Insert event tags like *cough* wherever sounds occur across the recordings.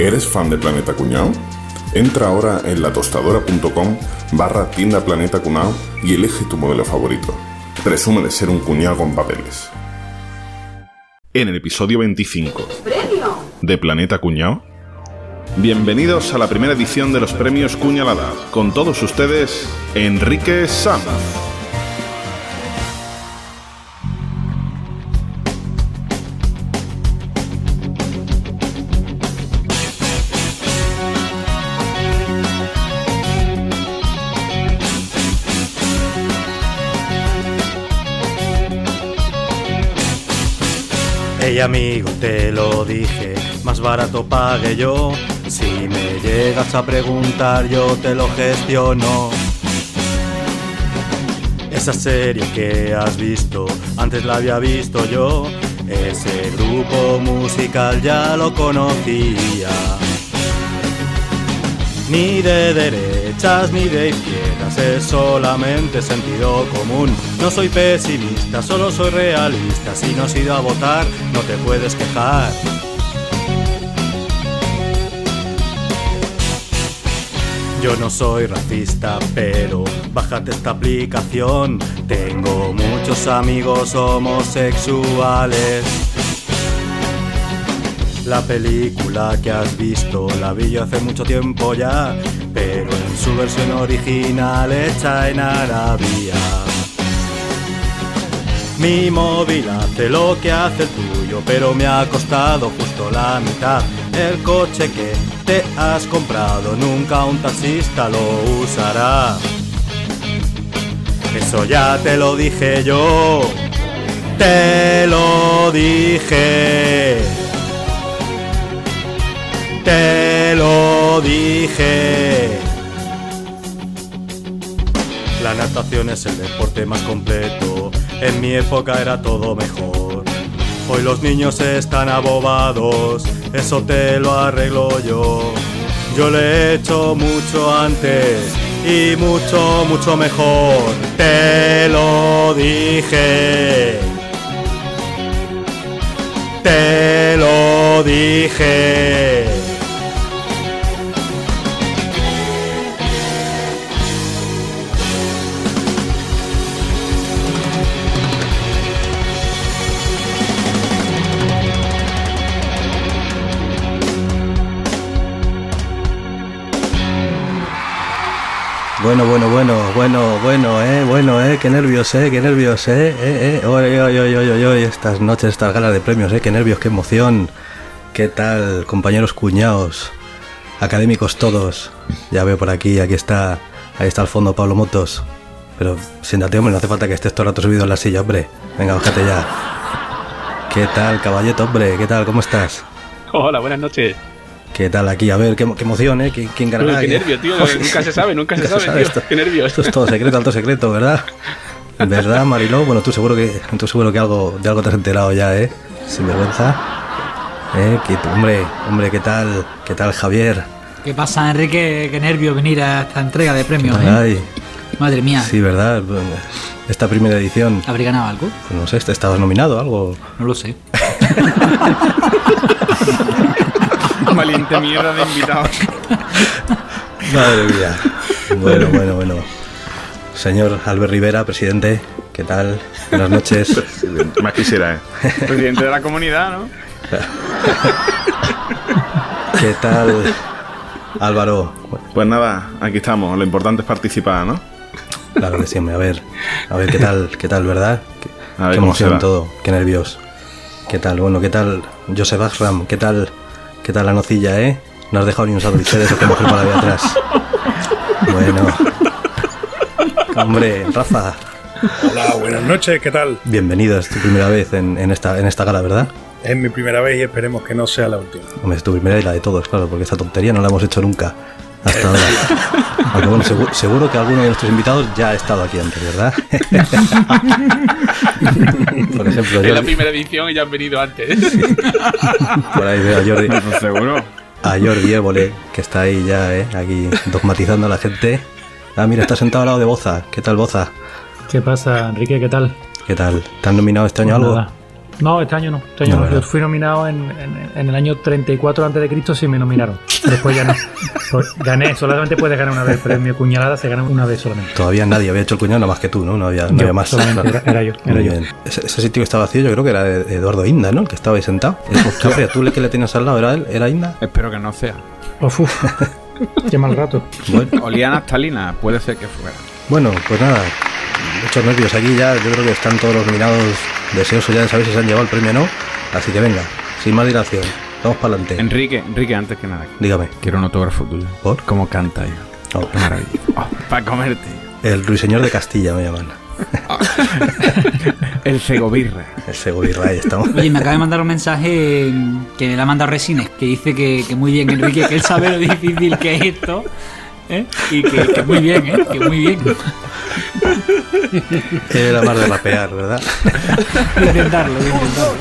¿Eres fan de Planeta Cuñado? Entra ahora en latostadora.com barra tienda Planeta Cunao y elige tu modelo favorito. Presume de ser un cuñado con papeles. En el episodio 25 de Planeta Cuñado, bienvenidos a la primera edición de los premios Cuñalada. Con todos ustedes, Enrique Sanz. Amigo, te lo dije, más barato pague yo. Si me llegas a preguntar, yo te lo gestiono. Esa serie que has visto, antes la había visto yo. Ese grupo musical ya lo conocía. Ni de ni de izquierdas, es solamente sentido común. No soy pesimista, solo soy realista. Si no has ido a votar, no te puedes quejar. Yo no soy racista, pero bájate esta aplicación. Tengo muchos amigos homosexuales. La película que has visto la vi yo hace mucho tiempo ya, pero en su versión original hecha en Arabia. Mi móvil hace lo que hace el tuyo, pero me ha costado justo la mitad. El coche que te has comprado nunca un taxista lo usará. Eso ya te lo dije yo, te lo dije. Te lo dije. La natación es el deporte más completo. En mi época era todo mejor. Hoy los niños están abobados. Eso te lo arreglo yo. Yo le he hecho mucho antes y mucho, mucho mejor. Te lo dije. Te lo dije. Bueno, bueno, bueno, bueno, bueno, eh, bueno, eh, qué nervios, eh, qué nervios, eh, eh, eh, oy, oy, oy, oy, oy, estas noches, estas galas de premios, eh, qué nervios, qué emoción, qué tal, compañeros cuñados, académicos todos, ya veo por aquí, aquí está, ahí está al fondo Pablo Motos, pero siéntate, hombre, no hace falta que estés todo el rato subido en la silla, hombre, venga, bájate ya. ¿Qué tal, caballeto, hombre? ¿Qué tal? ¿Cómo estás? Hola, buenas noches. ¿Qué tal aquí? A ver, qué, qué emoción, ¿eh? ¿Quién, quién ganará? Qué nervio, tío. Nunca se sabe, nunca se sabe, tío. *laughs* Esto, Qué nervios. Esto es todo secreto, alto secreto, ¿verdad? ¿Verdad, Mariló? Bueno, tú seguro que tú seguro que algo de algo te has enterado ya, ¿eh? Sin vergüenza. ¿Eh? Que, hombre, hombre, ¿qué tal? ¿Qué tal, Javier? ¿Qué pasa, Enrique? Qué nervio venir a esta entrega de premios, ¿eh? Ay, Madre mía. sí, ¿verdad? Esta primera edición, ¿Habré ganado algo? pues no sé, ¿estabas nominado a algo? No lo sé. *laughs* Valiente mierda de invitados. *laughs* Madre mía. Bueno, bueno, bueno. Señor Albert Rivera, presidente, ¿qué tal? Buenas noches. Más quisiera, ¿eh? Presidente de la comunidad, ¿no? ¿Qué tal, Álvaro? Pues nada, aquí estamos. Lo importante es participar, ¿no? Claro que sí. A ver, a ver qué tal, qué tal, ¿verdad? Qué, A ver qué emoción todo, qué nervios. ¿Qué tal? Bueno, ¿qué tal, Joseph Ashram? ¿Qué tal, qué tal la nocilla, eh? No has dejado ni un sándwich de eso que mujer para de atrás. Bueno. Hombre, Rafa, Hola, buenas noches, ¿qué tal? bienvenido. Es tu primera vez en, en esta, en esta gala, ¿verdad? Es mi primera vez y esperemos que no sea la última. Hombre, es tu primera y la de todos, claro, porque esta tontería no la hemos hecho nunca hasta ahora. Aunque bueno, segu- seguro que alguno de nuestros invitados ya ha estado aquí antes, ¿verdad? *laughs* Por ejemplo, Es la primera edición y ya han venido antes. por ahí veo a Jordi, Seguro. a Jordi Évole, que está ahí ya, ¿eh? aquí dogmatizando a la gente. Ah, mira, está sentado al lado de Boza. ¿Qué tal, Boza? ¿Qué pasa, Enrique? ¿Qué tal? ¿Qué tal? ¿Te han nominado este año Pues algo? nada. No, este año no. Este año No. Yo fui nominado en, en- en el año 34 a.C. sí me nominaron. Después ya no. Pues gané, solamente puedes ganar una vez. El premio Cuñalada se gana una vez solamente. Todavía nadie había hecho el cuñado, nada más que tú, ¿no? No había, no Yo, había más. Claro. era- era yo, era yo. Ese, ese sitio que estaba vacío, yo creo que era de Eduardo Inda, ¿no? El que estaba ahí sentado. *laughs* Tú le que le tenías al lado, ¿era él? ¿Era Inda? Espero que no sea. Uf, uf. Qué mal rato. Bueno, Olía a naftalina, puede ser que fuera. bueno, pues nada. Muchos nervios aquí ya. Yo creo que están todos los nominados deseosos ya de saber si se han llevado el premio o no. Así que venga, sin más dilación. Vamos para adelante. Enrique, Enrique, antes que nada, Dígame. quiero un autógrafo tuyo. ¿Por? ¿Cómo canta yo? Oh, Qué maravilla. para comerte. el ruiseñor de Castilla me llaman. *laughs* El Segovirra. El Segovia, ahí estamos. Oye, me acaba de mandar un mensaje que me la ha mandado Resines, que dice que, que muy bien, Enrique, que él sabe lo difícil que es esto. ¿Eh? Y que, que muy bien, ¿eh? Que muy bien. Era más de rapear, ¿verdad? Voy a intentarlo, voy a intentarlo.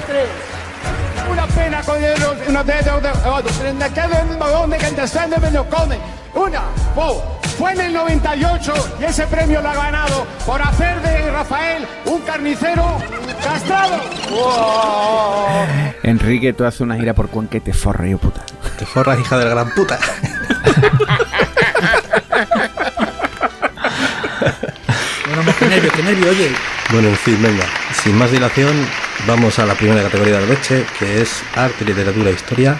Una pena con ellos, una de ellos, de otro. Pero en aquel vagón de que descende me lo come. Una, po, fue en el 98 y ese premio lo ha ganado por hacer de Rafael un carnicero castrado. ¡Wow! Enrique, tú haces una gira por Cuenca y te forra, yo puta. Te forras, hija de la gran puta. *laughs* Bueno, pues, qué nervios, oye. Bueno, en fin, venga. Sin más dilación, vamos a la primera categoría del Leche, que es Arte, Literatura e Historia.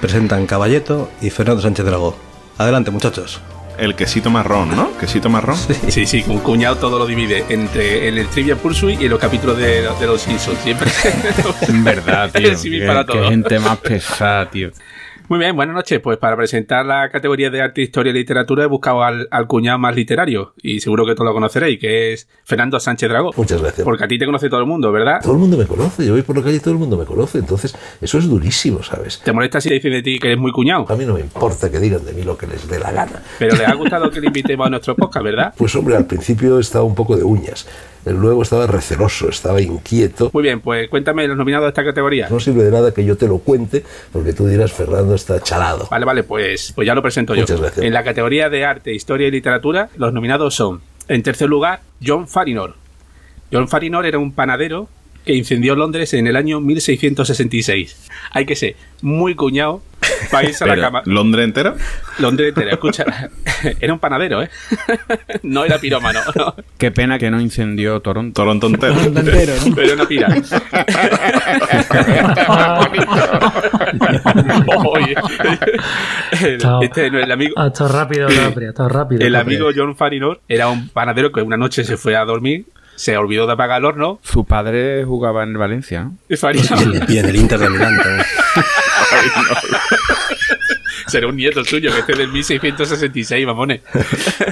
Presentan Caballeto y Fernando Sánchez Dragó. Adelante, muchachos. El quesito marrón, ¿no? Quesito marrón. Sí, sí, un cuñado todo lo divide entre en el Trivia Pursuit y en los capítulos de, de los Simpsons. Siempre. *laughs* En verdad, tío. *laughs* Sí, qué, para qué todo. gente más pesada, tío. Muy bien, buenas noches. Pues para presentar la categoría de arte, historia y literatura he buscado al, al cuñado más literario y seguro que todos lo conoceréis, que es Fernando Sánchez Dragó. Muchas gracias. Porque a ti te conoce todo el mundo, ¿verdad? Todo el mundo me conoce, yo voy por la calle y todo el mundo me conoce, entonces eso es durísimo, ¿sabes? ¿Te molesta si te dicen de ti que eres muy cuñado? A mí no me importa que digan de mí lo que les dé la gana. Pero les ha gustado que le invitemos a nuestro podcast, ¿verdad? Pues hombre, al principio estaba un poco de uñas, luego estaba receloso, estaba inquieto. Muy bien, pues cuéntame los nominados de esta categoría. No sirve de nada que yo te lo cuente, porque tú dirás, Fernando está chalado. Vale, vale, pues, pues ya lo presento yo. Muchas gracias. En la categoría de arte, historia y literatura, los nominados son, en tercer lugar, John Farinor. John Farinor era un panadero que incendió Londres en el año 1666. Hay que ser muy cuñado para irse a la cama. ¿Londres entero? Londres entero, escucha. *laughs* Era un panadero, ¿eh? *laughs* No era pirómano, *laughs* no, Qué pena que no incendió Toronto. Toronto entero. Entero, ¿no? pero no pira. Oye. Este, no, el amigo, Ha estado rápido, *coughs* rápido. El amigo John Farinor era un panadero que una noche se fue a dormir, se olvidó de apagar el horno Su padre jugaba en el Valencia, ¿no? y Y en, y en el Inter de Milán también. será un nieto suyo que esté del 1666, mamones.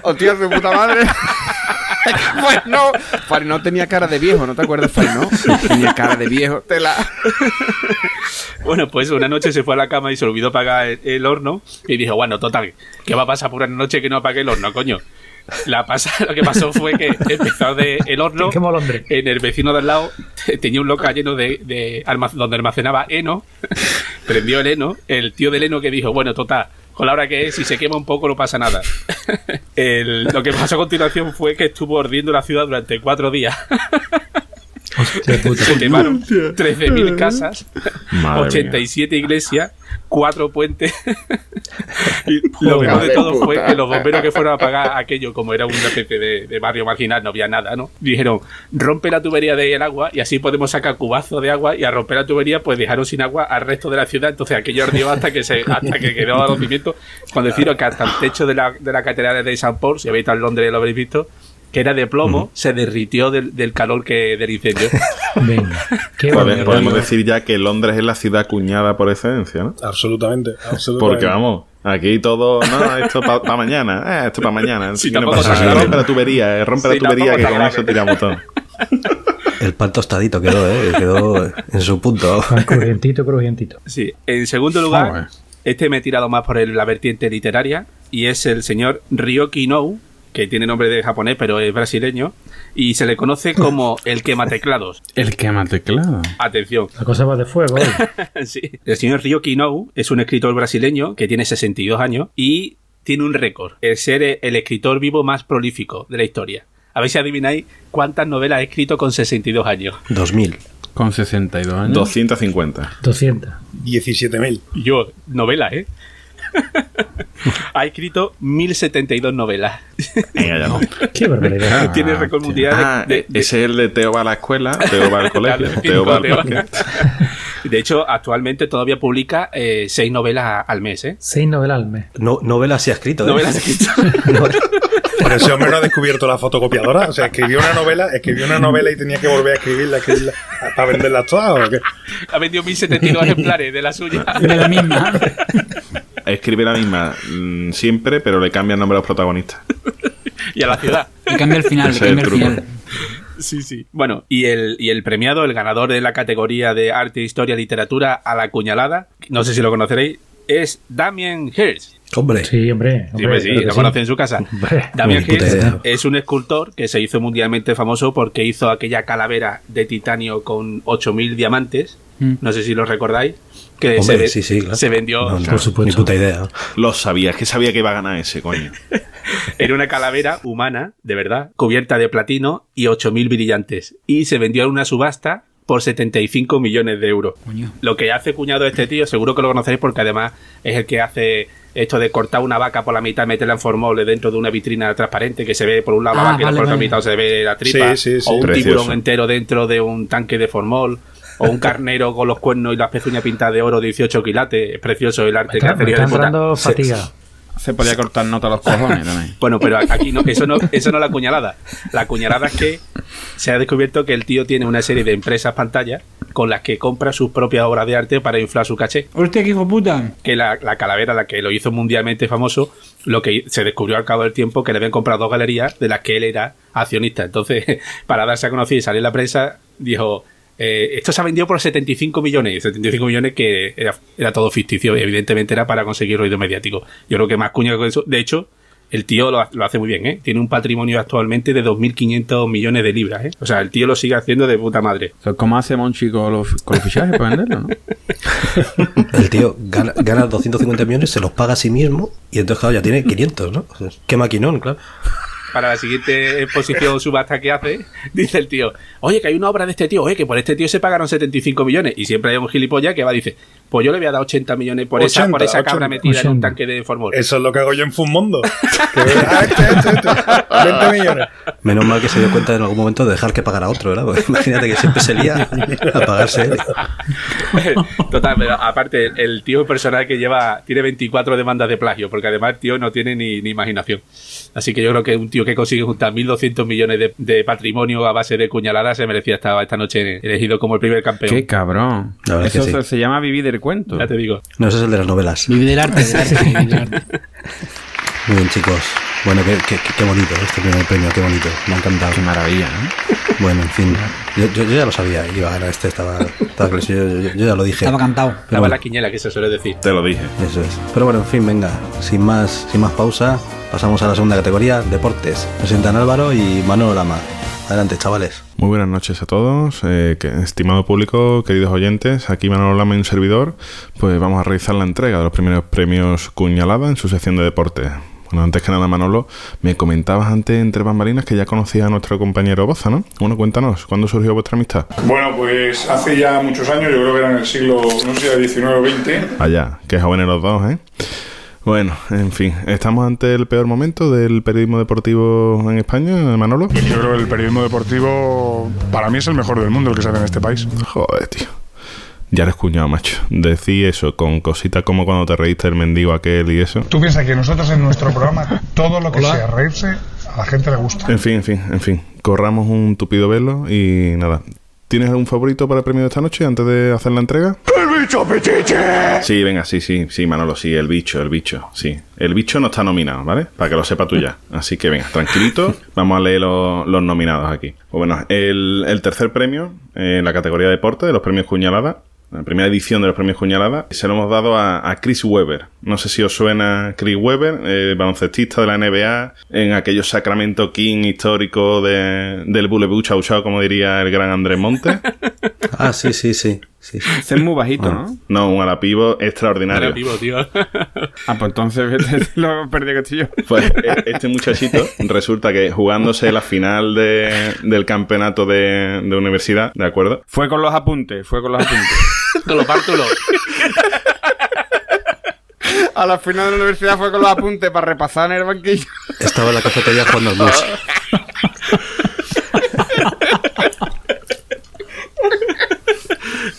¡Hostia, su puta madre! *laughs* Farino, Farino tenía cara de viejo, ¿no te acuerdas, Farino? Tenía cara de viejo. Tela. Bueno, pues una noche se fue a la cama y se olvidó apagar el, el horno y dijo, bueno, total, ¿qué va a pasar por una noche que no apague el horno, coño? La pasa, lo que pasó fue que empezó de el horno en el vecino del lado tenía un local lleno de, de almac- donde almacenaba heno. *laughs* Prendió el heno el tío del heno que dijo bueno total con la hora que es si se quema un poco no pasa nada *laughs* El- lo que pasó a continuación fue que estuvo ardiendo la ciudad durante cuatro días. *laughs* se quemaron 13.000 casas Madre 87 iglesias cuatro puentes. Y lo mejor de todo fue que los bomberos que fueron a apagar aquello como era una especie de, de barrio marginal no había nada no dijeron rompe la tubería del agua y así podemos sacar cubazos de agua y a romper la tubería pues dejaron sin agua al resto de la ciudad entonces aquello ardió hasta que se hasta que quedó a los cimientos cuando deciros que hasta el techo de la, de la catedral de San Paul si habéis estado en Londres lo habréis visto que era de plomo, se derritió del, del calor que del incendio. *laughs* Venga. Qué podemos decir ya que Londres es la ciudad cuñada por excelencia, ¿no? Absolutamente, absolutamente. Porque vamos, aquí todo, no, esto para mañana, eh, esto para mañana. Sí, ¿Qué le tampoco pasa? grave. rompe la tubería, eh, rompe Sí, la tubería que con eso tiramos todo. *laughs* El pan tostadito quedó, ¿eh? Quedó en su punto. Pan Crujientito, crujientito. Sí. En segundo lugar, este me he tirado más por el- la vertiente literaria y es el señor Ryoki Nou, que tiene nombre de japonés pero es brasileño y se le conoce como *laughs* el quemateclados. El quema teclado. Atención. La cosa va de fuego hoy. *laughs* Sí. El señor Ryoki Nou es un escritor brasileño que tiene 62 años y tiene un récord, el ser el escritor vivo más prolífico de la historia. A ver si adivináis cuántas novelas ha escrito con 62 años. 2000. Con 62 años. 250. 200. 17.000. Yo, novela, ¿eh? *laughs* ha escrito 1072 novelas. Venga, ya no. *laughs* Qué barbaridad. Tiene récord mundial de- Ah, de, de- ese es el de Teo va a la escuela, *laughs* Teo va al colegio, Teo va al parque. De hecho, actualmente todavía publica eh, seis novelas al mes, ¿eh? Seis novelas al mes. No, novela sí ha escrito. ¿eh? Novelas escritas. Pero ese hombre no ha descubierto la fotocopiadora. O sea, escribió una novela, escribió una novela y tenía que volver a escribirla, escribirla para venderla todas. ¿o qué? ha vendido 1072 ejemplares de la suya. De la misma. Escribe la misma mm, siempre, pero le cambia el nombre a los protagonistas. *laughs* y a la ciudad. Le cambia el final, le Ese cambia el final. Sí, sí. Bueno, y el, y el premiado, el ganador de la categoría de arte, historia, literatura a la cuñalada, no sé si lo conoceréis, es Damien Hirst. Hombre, Sí, hombre. Sí, hombre, pues sí, lo sí. conoce en su casa. Hombre. Damien Hirst es un escultor que se hizo mundialmente famoso porque hizo aquella calavera de titanio con 8.000 diamantes. Mm. No sé si lo recordáis. Que Hombre, se, sí, sí, claro. se vendió. No, no, Por supuesto. Ni puta idea. Lo sabía, es que sabía que iba a ganar ese, coño. *laughs* Era una calavera humana, de verdad, cubierta de platino y 8.000 brillantes. Y se vendió en una subasta por 75 millones de euros. Coño. Lo que hace cuñado este tío, seguro que lo conoceréis porque además es el que hace esto de cortar una vaca por la mitad, meterla en formol dentro de una vitrina transparente que se ve por un lado la Ah, vaca y vale, por otra vale. mitad se ve la tripa. Sí, sí, sí. O un Precioso. tiburón entero dentro de un tanque de formol. O un carnero con los cuernos y las pezuñas pintadas de oro 18 quilates. Es precioso el arte Me que está, hace está Se- fatiga. Se podía cortar nota a los cojones también. bueno, pero aquí no, eso no, eso no es la cuñalada. La cuñalada es que se ha descubierto que el tío tiene una serie de empresas pantallas con las que compra sus propias obras de arte para inflar su caché. Hostia, qué hijo puta. Que la, la calavera, la que lo hizo mundialmente famoso, lo que se descubrió al cabo del tiempo que le habían comprado dos galerías de las que él era accionista. Entonces, *laughs* para darse a conocer y salir en la prensa, dijo. Eh, esto se ha vendido por 75 millones. y 75 millones que era, era todo ficticio. y Evidentemente era para conseguir ruido mediático. Yo creo que más cuña que eso. De hecho, el tío lo, lo hace muy bien, ¿eh? Tiene un patrimonio actualmente de 2.500 millones de libras, ¿eh? O sea, el tío lo sigue haciendo de puta madre. Como hace Monchi con los, con los fichajes para venderlo, ¿no? *laughs* El tío gana, gana 250 millones, se los paga a sí mismo y entonces, claro, ya tiene 500, ¿no? Qué maquinón, claro. Para la siguiente exposición subasta que hace, dice el tío, oye, que hay una obra de este tío, oye, que por este tío se pagaron 75 millones. Y siempre hay un gilipollas que va y dice, pues yo le voy a dar 80 millones por esa, 80, por esa cabra 80, metida en un 80. tanque de formol. Eso es lo que hago yo en *laughs* veo, ah, este, este, este, 20 millones. Menos mal que se dio cuenta en algún momento de dejar que pagara otro, ¿verdad? Porque imagínate que siempre se lía a pagarse él. *laughs* Total, pero aparte, el, el tío personal que lleva, tiene 24 demandas de plagio, porque además el tío no tiene ni, ni imaginación. Así que yo creo que un tío que consigue juntar 1.200 millones de, de patrimonio a base de cuñaladas se merecía estar esta noche elegido como el primer campeón. Qué cabrón. Eso sí. se, se llama vivir del cuento. Ya te digo. No, ese es el de las novelas. Vive del arte, del arte, *laughs* vive del arte. Muy bien, chicos. Bueno, qué, qué, bonito este primer premio, qué bonito. Me ha encantado. Qué maravilla, ¿no? *laughs* Bueno, en fin. Yo, yo- yo ya lo sabía, iba a ganar este, estaba, estaba yo, yo- yo ya lo dije. Estaba cantado. Pero Estaba bueno, la quiniela que se suele decir. Te lo dije. Eso es. Pero bueno, en fin, venga, sin más, sin más pausa, pasamos a la segunda categoría, deportes. Presentan Álvaro y Manolo Lama. Adelante, chavales. Muy buenas noches a todos, eh, que- estimado público, queridos oyentes, aquí Manolo Lama y un servidor, pues vamos a realizar la entrega de los primeros premios Cuñalada en su sección de deporte. Bueno, antes que nada, Manolo, me comentabas antes entre bambalinas que ya conocías a nuestro compañero Boza, ¿no? Bueno, cuéntanos, ¿cuándo surgió vuestra amistad? Bueno, pues hace ya muchos años, yo creo que era en el siglo, no sé 19 o 20. Allá, qué jóvenes los dos, ¿eh? Bueno, en fin, estamos ante el peor momento del periodismo deportivo en España, Manolo. Yo creo que el periodismo deportivo para mí es el mejor del mundo el que se hace en este país. Joder, tío. Ya eres cuñado, macho. Decí eso con cositas como cuando te reíste del mendigo aquel y eso. Tú piensas que nosotros en nuestro programa *laughs* todo lo que sea reírse a la gente le gusta. En fin, en fin, en fin. Corramos un tupido velo y nada. ¿Tienes algún favorito para el premio de esta noche antes de hacer la entrega? ¡El bicho petiche! Sí, venga, sí, sí, sí, Manolo, sí, el bicho, el bicho, sí. El bicho no está nominado, ¿vale? Para que lo sepa tú ya. Así que venga, tranquilito, *laughs* vamos a leer los, los nominados aquí. Pues bueno, el, el tercer premio en la categoría de deporte de los premios Cuñalada, la primera edición de los premios Cuñalada, se lo hemos dado a, Chris Webber. No sé si os suena Chris Webber, eh, baloncestista de la NBA, en aquellos Sacramento King históricos de, del Bulebu Chau Chau, como diría el gran Andrés Monte. *laughs* Ah, sí, sí, sí. Sí, sí. Ese es muy bajito, Ah, ¿no? No, un ala pivo extraordinario. Era vivo, tío. *laughs* Ah, pues entonces vete, *laughs* lo perdí que estoy yo. Pues e- este muchachito resulta que jugándose la final de- del campeonato de, de universidad, ¿de acuerdo? Fue con los apuntes, fue con los apuntes. *laughs* Con los bártulos. A la final de la universidad fue con los apuntes para repasar en el banquillo. Estaba en la cafetería jugando al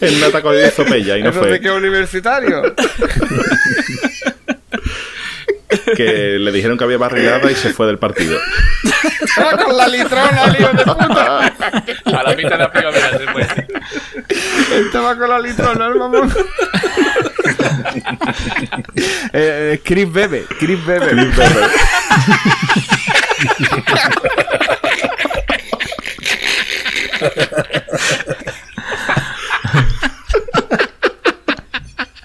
El nata con hizo pella y no ¿Eso de fue. qué universitario? Que le dijeron que había barrilada y se fue del partido. Estaba con la litrona, lío de puta. A la mitad de la primavera se fue. Estaba con la litrona, el mamón. eh, eh, Chris Bebe, Chris Bebe.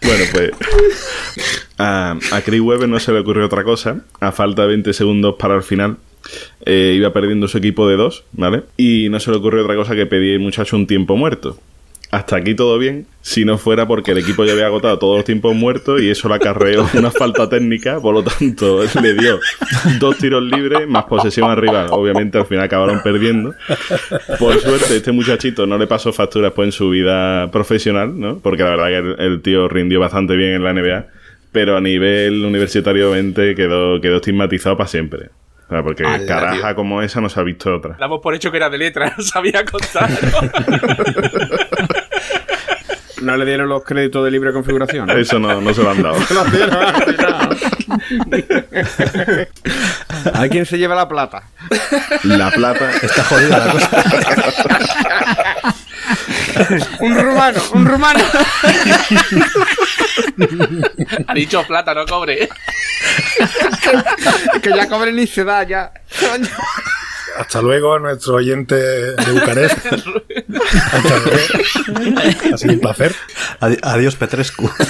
Bueno, pues a, a Chris Webber no se le ocurrió otra cosa. A falta de 20 segundos para el final, eh, iba perdiendo su equipo de dos, ¿vale? Y no se le ocurrió otra cosa que pedir al muchacho un tiempo muerto. Hasta aquí todo bien, si no fuera porque el equipo ya había agotado todos los tiempos muertos y eso le acarreó *laughs* una falta técnica, por lo tanto *laughs* le dio dos tiros libres más posesión al rival. Obviamente al final acabaron perdiendo. Por suerte este muchachito no le pasó factura después en su vida profesional, ¿no? Porque la verdad que el, el tío rindió bastante bien en la NBA, pero a nivel universitario obviamente quedó, quedó estigmatizado para siempre. O sea, porque Ala, caraja tío. como esa no se ha visto otra. Damos por hecho que era de letra, *laughs* no sabía contar. No le dieron los créditos de libre configuración. ¿no? Eso no, no se lo han dado. *laughs* *laughs* ¿A quién se lleva la plata? La plata Está jodida la cosa. Un rumano, un rumano. ha dicho plata, no cobre. que ya cobre ni da ya. Hasta luego a nuestro oyente de Bucarest. *laughs* Hasta luego. Ha sido un placer. Adi- Adiós, Petrescu. *laughs*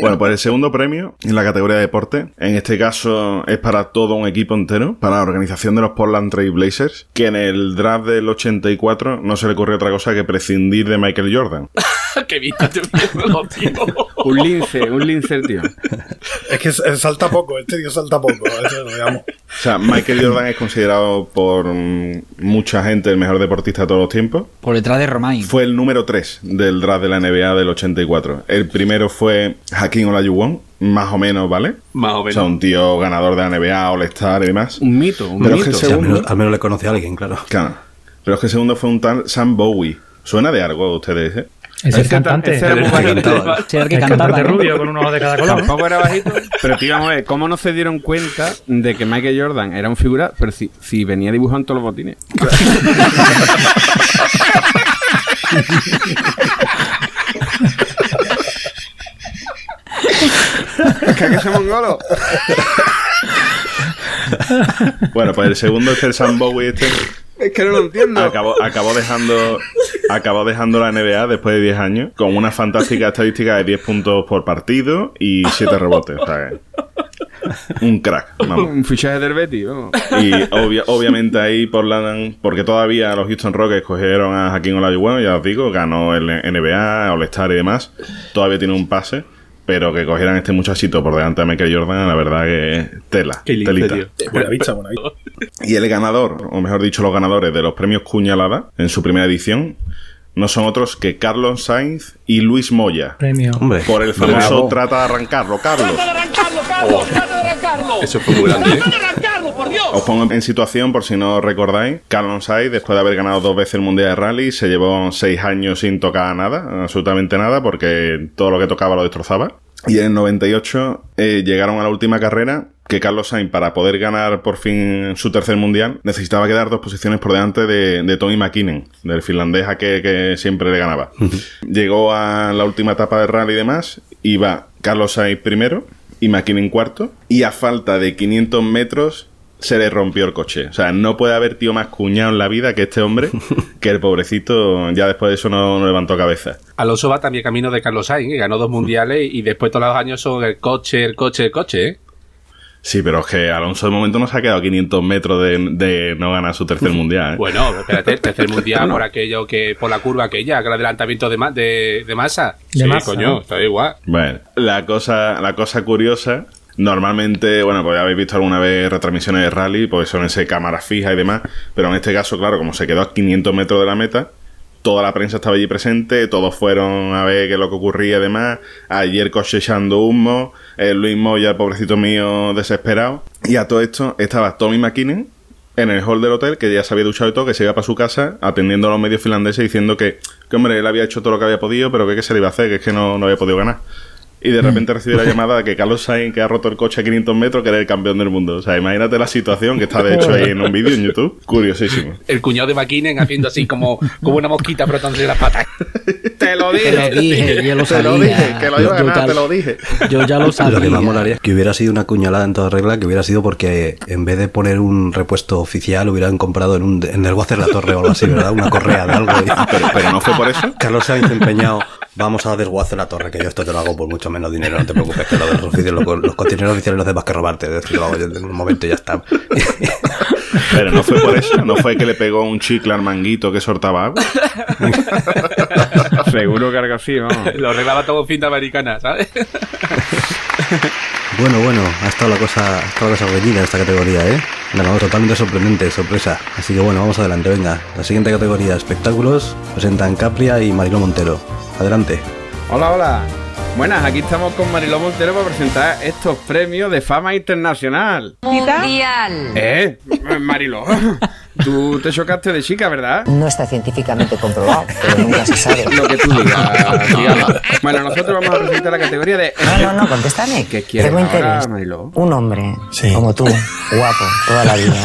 Bueno, pues el segundo premio en la categoría de deporte, en este caso es para todo un equipo entero, para la organización de los Portland Trail Blazers, que en el draft del 84 no se le ocurrió otra cosa que prescindir de Michael Jordan. *laughs* te tío. *laughs* Un lince, un lince, tío. Es que salta poco, este tío salta poco. eso, digamos. O sea, Michael Jordan es considerado por mm, mucha gente el mejor deportista de todos los tiempos. Por detrás de Romain. Fue el número 3 del draft de la NBA del 84. El primero fue Hakim Olajuwon, más o menos, ¿vale? Más o O menos. sea, un tío ganador de la NBA, All-Star y demás. Un mito, un Pero es que Sí, al, menos, segundo... al menos le conoce a alguien, claro. Claro. Pero es que el segundo fue un tal Sam Bowie. ¿Suena de algo a ustedes, eh? Es el cantante. ese era muy bajito. cantaba. Ese era el que El cantaba. cantante rubio con un ojo de cada color. Tampoco era bajito. Pero tío, vamos a ver, ¿cómo no se dieron cuenta de que Michael Jordan era un figura, pero si, si venía dibujado en todos los botines? Es que aquí se mongolo. Bueno, pues el segundo es el Sam Bowie este. Es que no lo entiendo. Acabó, acabó dejando acabó dejando la NBA después de 10 años con una fantástica estadística de 10 puntos por partido y 7 rebotes. O sea, un crack, vamos. Un fichaje del Betty, vamos. Y obvia- obviamente ahí por la, porque todavía los Houston Rockets cogieron a Hakim Olajuwon, ya os digo, ganó el NBA, All-Star y demás. Todavía tiene un pase, pero que cogieran este muchachito por delante de Michael Jordan, la verdad que tela, Qué lince, telita. tío. Buena vista, buena vista. Y el ganador, o mejor dicho, los ganadores de los premios Cuñalada en su primera edición no son otros que Carlos Sainz y Luis Moya. Premio. Hombre, Por el famoso Bravo. Trata de arrancarlo, Carlos. Eso fue muy grande, ¿eh? Os pongo en situación por si no recordáis. Carlos Sainz, después de haber ganado dos veces el Mundial de Rally, se llevó seis años sin tocar nada, absolutamente nada, porque todo lo que tocaba lo destrozaba. Y en el 98 eh, llegaron a la última carrera que Carlos Sainz, para poder ganar por fin su tercer mundial, necesitaba quedar dos posiciones por delante de, de Tommy McKinnon, del finlandés a que, que siempre le ganaba. Llegó a la última etapa de rally y demás, iba Carlos Sainz primero y McKinnon cuarto, y a falta de 500 metros se le rompió el coche. O sea, no puede haber tío más cuñado en la vida que este hombre, *laughs* que el pobrecito ya después de eso no, no levantó cabeza. Alonso va también camino de Carlos Sainz, que ganó dos mundiales y después todos los años son el coche, el coche, el coche, ¿eh? Sí, pero es que Alonso de momento no se ha quedado a 500 metros de, de no ganar su tercer mundial. ¿eh? Bueno, espérate, tercer mundial *laughs* por aquello que, por la curva aquella, que el adelantamiento de, ma- de, de masa. De sí, masa, coño, ¿no? está igual. Bueno, la cosa, la cosa curiosa, normalmente, bueno, pues ya habéis visto alguna vez retransmisiones de rally, pues son ese cámaras fijas y demás, pero en este caso, claro, como se quedó a 500 metros de la meta, toda la prensa estaba allí presente, todos fueron a ver qué es lo que ocurría y demás, ayer cosechando humo, eh, Luis Moya, pobrecito mío, desesperado, y a todo esto estaba Tommy McKinnon, en el hall del hotel, que ya se había duchado y todo, que se iba para su casa atendiendo a los medios finlandeses diciendo que, que hombre, él había hecho todo lo que había podido, pero que qué se le iba a hacer, que es que no había podido ganar. Y de repente recibe la *laughs* llamada de que Carlos Sainz, que ha roto el coche a 500 metros, que era el campeón del mundo. O sea, imagínate la situación que está de hecho ahí en un vídeo en YouTube. Curiosísimo. *laughs* El cuñado de McKinnon haciendo así como, como una mosquita frotándose las patas. *laughs* Te lo Te lo dije, yo lo Te lo dije, que lo iba a ganar, te lo dije. Yo ya lo sabía. Lo que más molaría es que hubiera sido una cuñalada en toda regla, que hubiera sido porque en vez de poner un repuesto oficial, hubieran comprado en, un, en el Wacer la Torre o algo así, ¿verdad? Una correa de algo. y- Pero, pero no fue por eso. Carlos Sainz empeñado, vamos a desguace la torre, que yo esto te lo hago por mucho menos dinero, no te preocupes, que lo de los los, los contenedores oficiales no haces más que robarte, es decir, lo hago yo en un momento y ya está. Pero no fue por eso. No fue que le pegó un chicle al manguito que soltaba agua. *laughs* Seguro que algo así, vamos. Lo arreglaba todo cinta americana, ¿sabes? Bueno, bueno, ha estado la cosa, ha estado la cosa reñida en esta categoría, ¿eh? Nada, no, totalmente sorprendente, sorpresa. Así que bueno, vamos adelante, venga. La siguiente categoría, espectáculos, presentan Capria y Marilo Montero. Adelante. Hola, hola. Buenas, aquí estamos con Mariló Montero para presentar estos premios de fama internacional. Mundial. ¿Eh? Mariló, tú te chocaste de chica, ¿verdad? No está científicamente comprobado, pero nunca se sabe. Lo que tú digas, digamos. Bueno, nosotros vamos a presentar la categoría de... No, no, no, contéstame. ¿Qué quieres Tengo ahora, interés. Mariló? Un hombre como tú, guapo, toda la vida,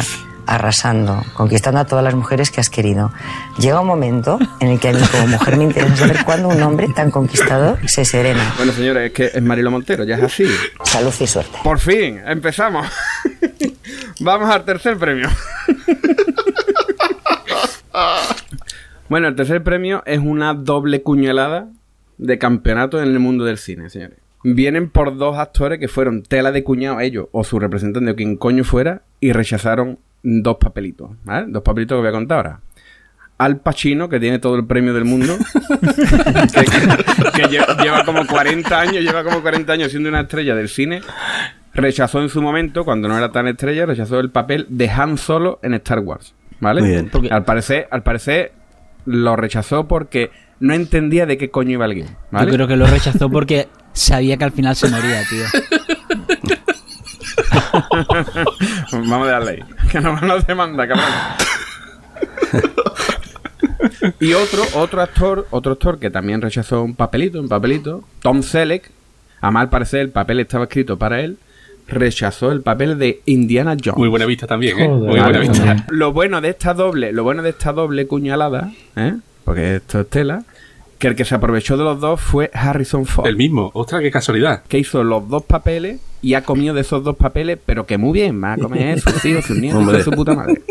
arrasando, conquistando a todas las mujeres que has querido. Llega un momento en el que a mí como mujer me interesa saber cuándo un hombre tan conquistador se serena. Bueno, señores, es que es Mariló Montero, ya es así. Salud y suerte. Por fin, empezamos. *laughs* Vamos al tercer premio. *laughs* bueno, el tercer premio es una doble cuñalada de campeonato en el mundo del cine, señores. Vienen por dos actores que fueron tela de cuñado ellos o su representante o quien coño fuera y rechazaron dos papelitos, ¿vale? Dos papelitos que voy a contar ahora. Al Pacino, que tiene todo el premio del mundo, que, *laughs* que- que lle- lleva como 40 años, lleva como 40 años siendo una estrella del cine, rechazó en su momento, cuando no era tan estrella, rechazó el papel de Han Solo en Star Wars, ¿vale? Muy bien. Al parecer, al parecer lo rechazó porque no entendía de qué coño iba el guion, ¿vale? Yo creo que lo rechazó porque sabía que al final se moría, tío. *laughs* *laughs* Vamos a darle ahí. Que no nos demanda, cabrón. *laughs* y otro, otro actor, otro actor que también rechazó un papelito, un papelito, Tom Selleck, a mal parecer el papel estaba escrito para él, rechazó el papel de Indiana Jones. Muy buena vista también, ¿eh? Joder. Muy buena vista. Lo bueno de esta doble, lo bueno de esta doble cuñalada, ¿eh? porque esto es tela, que el que se aprovechó de los dos fue Harrison Ford. El mismo. Ostras, qué casualidad. que hizo los dos papeles y ha comido de esos dos papeles, pero que muy bien, va a comer sus hijos, sus nietos, de su puta madre.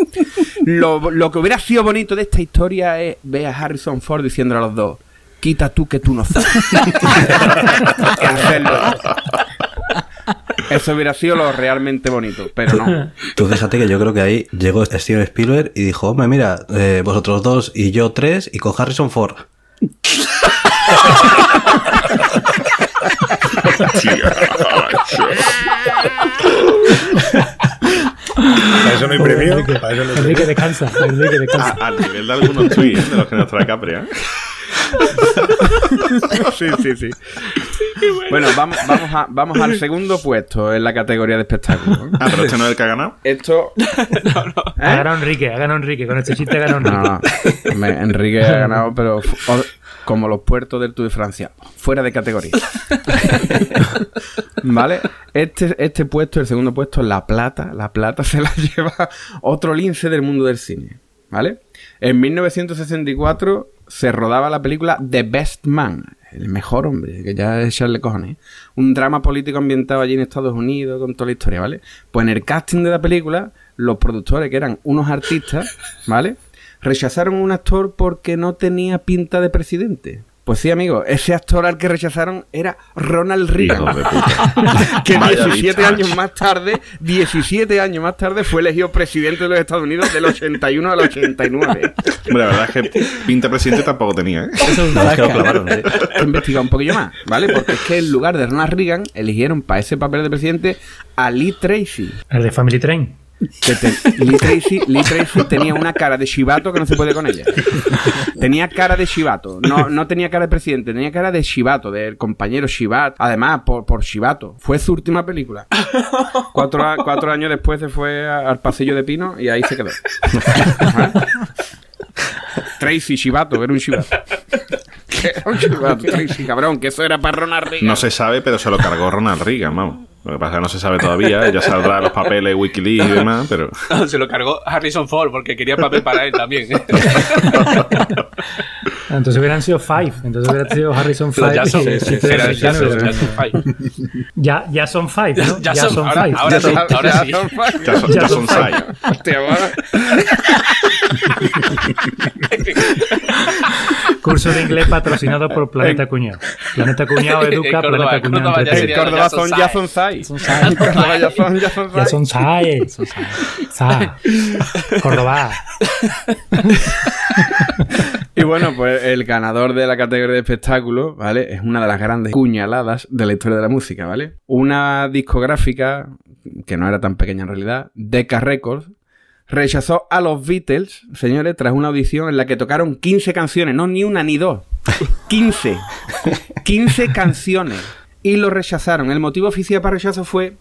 Lo, lo que hubiera sido bonito de esta historia es ver a Harrison Ford diciendo a los dos, quita tú que tú no sabes. *laughs* Eso hubiera sido lo realmente bonito, pero no. Tú fíjate que yo creo que ahí llegó Steven Spielberg y dijo, hombre, mira, eh, vosotros dos y yo tres y con Harrison Ford. *laughs* Para eso no hay premio. Para eso no hay Enrique descansa, Enrique descansa. A- al nivel de algunos *laughs* tweets ¿eh? de los que nos trae Capria. ¿eh? *laughs* Sí, sí, sí. Bueno, vamos, vamos, a- vamos al segundo puesto en la categoría de espectáculo. Ah, pero este no es el que ha ganado. Esto... *laughs* Ha ganado Enrique, ha ganado Enrique. Con este chiste ha ganado No, Enrique. no. Enrique ha ganado, pero como los puertos del Tour de Francia, fuera de categoría. *laughs* ¿Vale? Este, este puesto, el segundo puesto, la plata, la plata se la *laughs* lleva otro lince del mundo del cine. ¿Vale? En 1964 se rodaba la película The Best Man, el mejor hombre, que ya es echarle cojones. Un drama político ambientado allí en Estados Unidos con toda la historia, ¿vale? Pues en el casting de la película, los productores, que eran unos artistas, ¿vale? Rechazaron un actor porque no tenía pinta de presidente. Pues sí, amigo, ese actor al que rechazaron era Ronald Reagan. *laughs* Que Vaya 17 bicho, años más tarde, 17 años más tarde fue elegido presidente de los Estados Unidos del 81 al 89. Hombre, la verdad es que pinta presidente tampoco tenía, ¿eh? *laughs* No, es que lo clavaron, sí. He investigado un poquillo más, ¿vale? Porque es que en lugar de Ronald Reagan eligieron para ese papel de presidente a Lee Tracy. El de Family Train. Lee, Tracy tenía una cara de chivato que no se puede con ella. Tenía cara de chivato. No, no tenía cara de presidente, tenía cara de chivato, del compañero chivato. Además, por, por. Fue su última película. Cuatro, años después se fue al pasillo de Pino y ahí se quedó. Tracy chivato, era un chivato. Era un chivato, Tracy, cabrón, que eso era para Ronald Reagan. No se sabe, pero se lo cargó Ronald Reagan, vamos. Lo que pasa es que no se sabe todavía, *laughs* ya saldrá los papeles Wikileaks y demás, pero... *laughs* Se lo cargó Harrison Ford porque quería papel para él también. *laughs* Entonces hubieran sido Five. Entonces hubiera sido Harrison Five. Ya Five. Ya, ya son Five, ¿no? Ya son- ahora- Five. ahora sí, ahora sí. Ya son, ya son va. Curso de inglés patrocinado por Planeta Cuñado. Planeta Cuñado educa, Planeta Cuñado. En Córdoba son son sai. ya son sai. Son sai. Córdoba ya son, ya son Ya sai. son. SAE. *laughs* Córdoba. Y bueno, pues el ganador de la categoría de espectáculo, ¿vale? Es una de las grandes cuñaladas de la historia de la música, ¿vale? Una discográfica, que no era tan pequeña en realidad, Decca Records, rechazó a los Beatles, señores, tras una audición en la que tocaron 15 canciones, no ni una ni dos, 15. 15 *laughs* canciones. Y lo rechazaron. El motivo oficial para el rechazo fue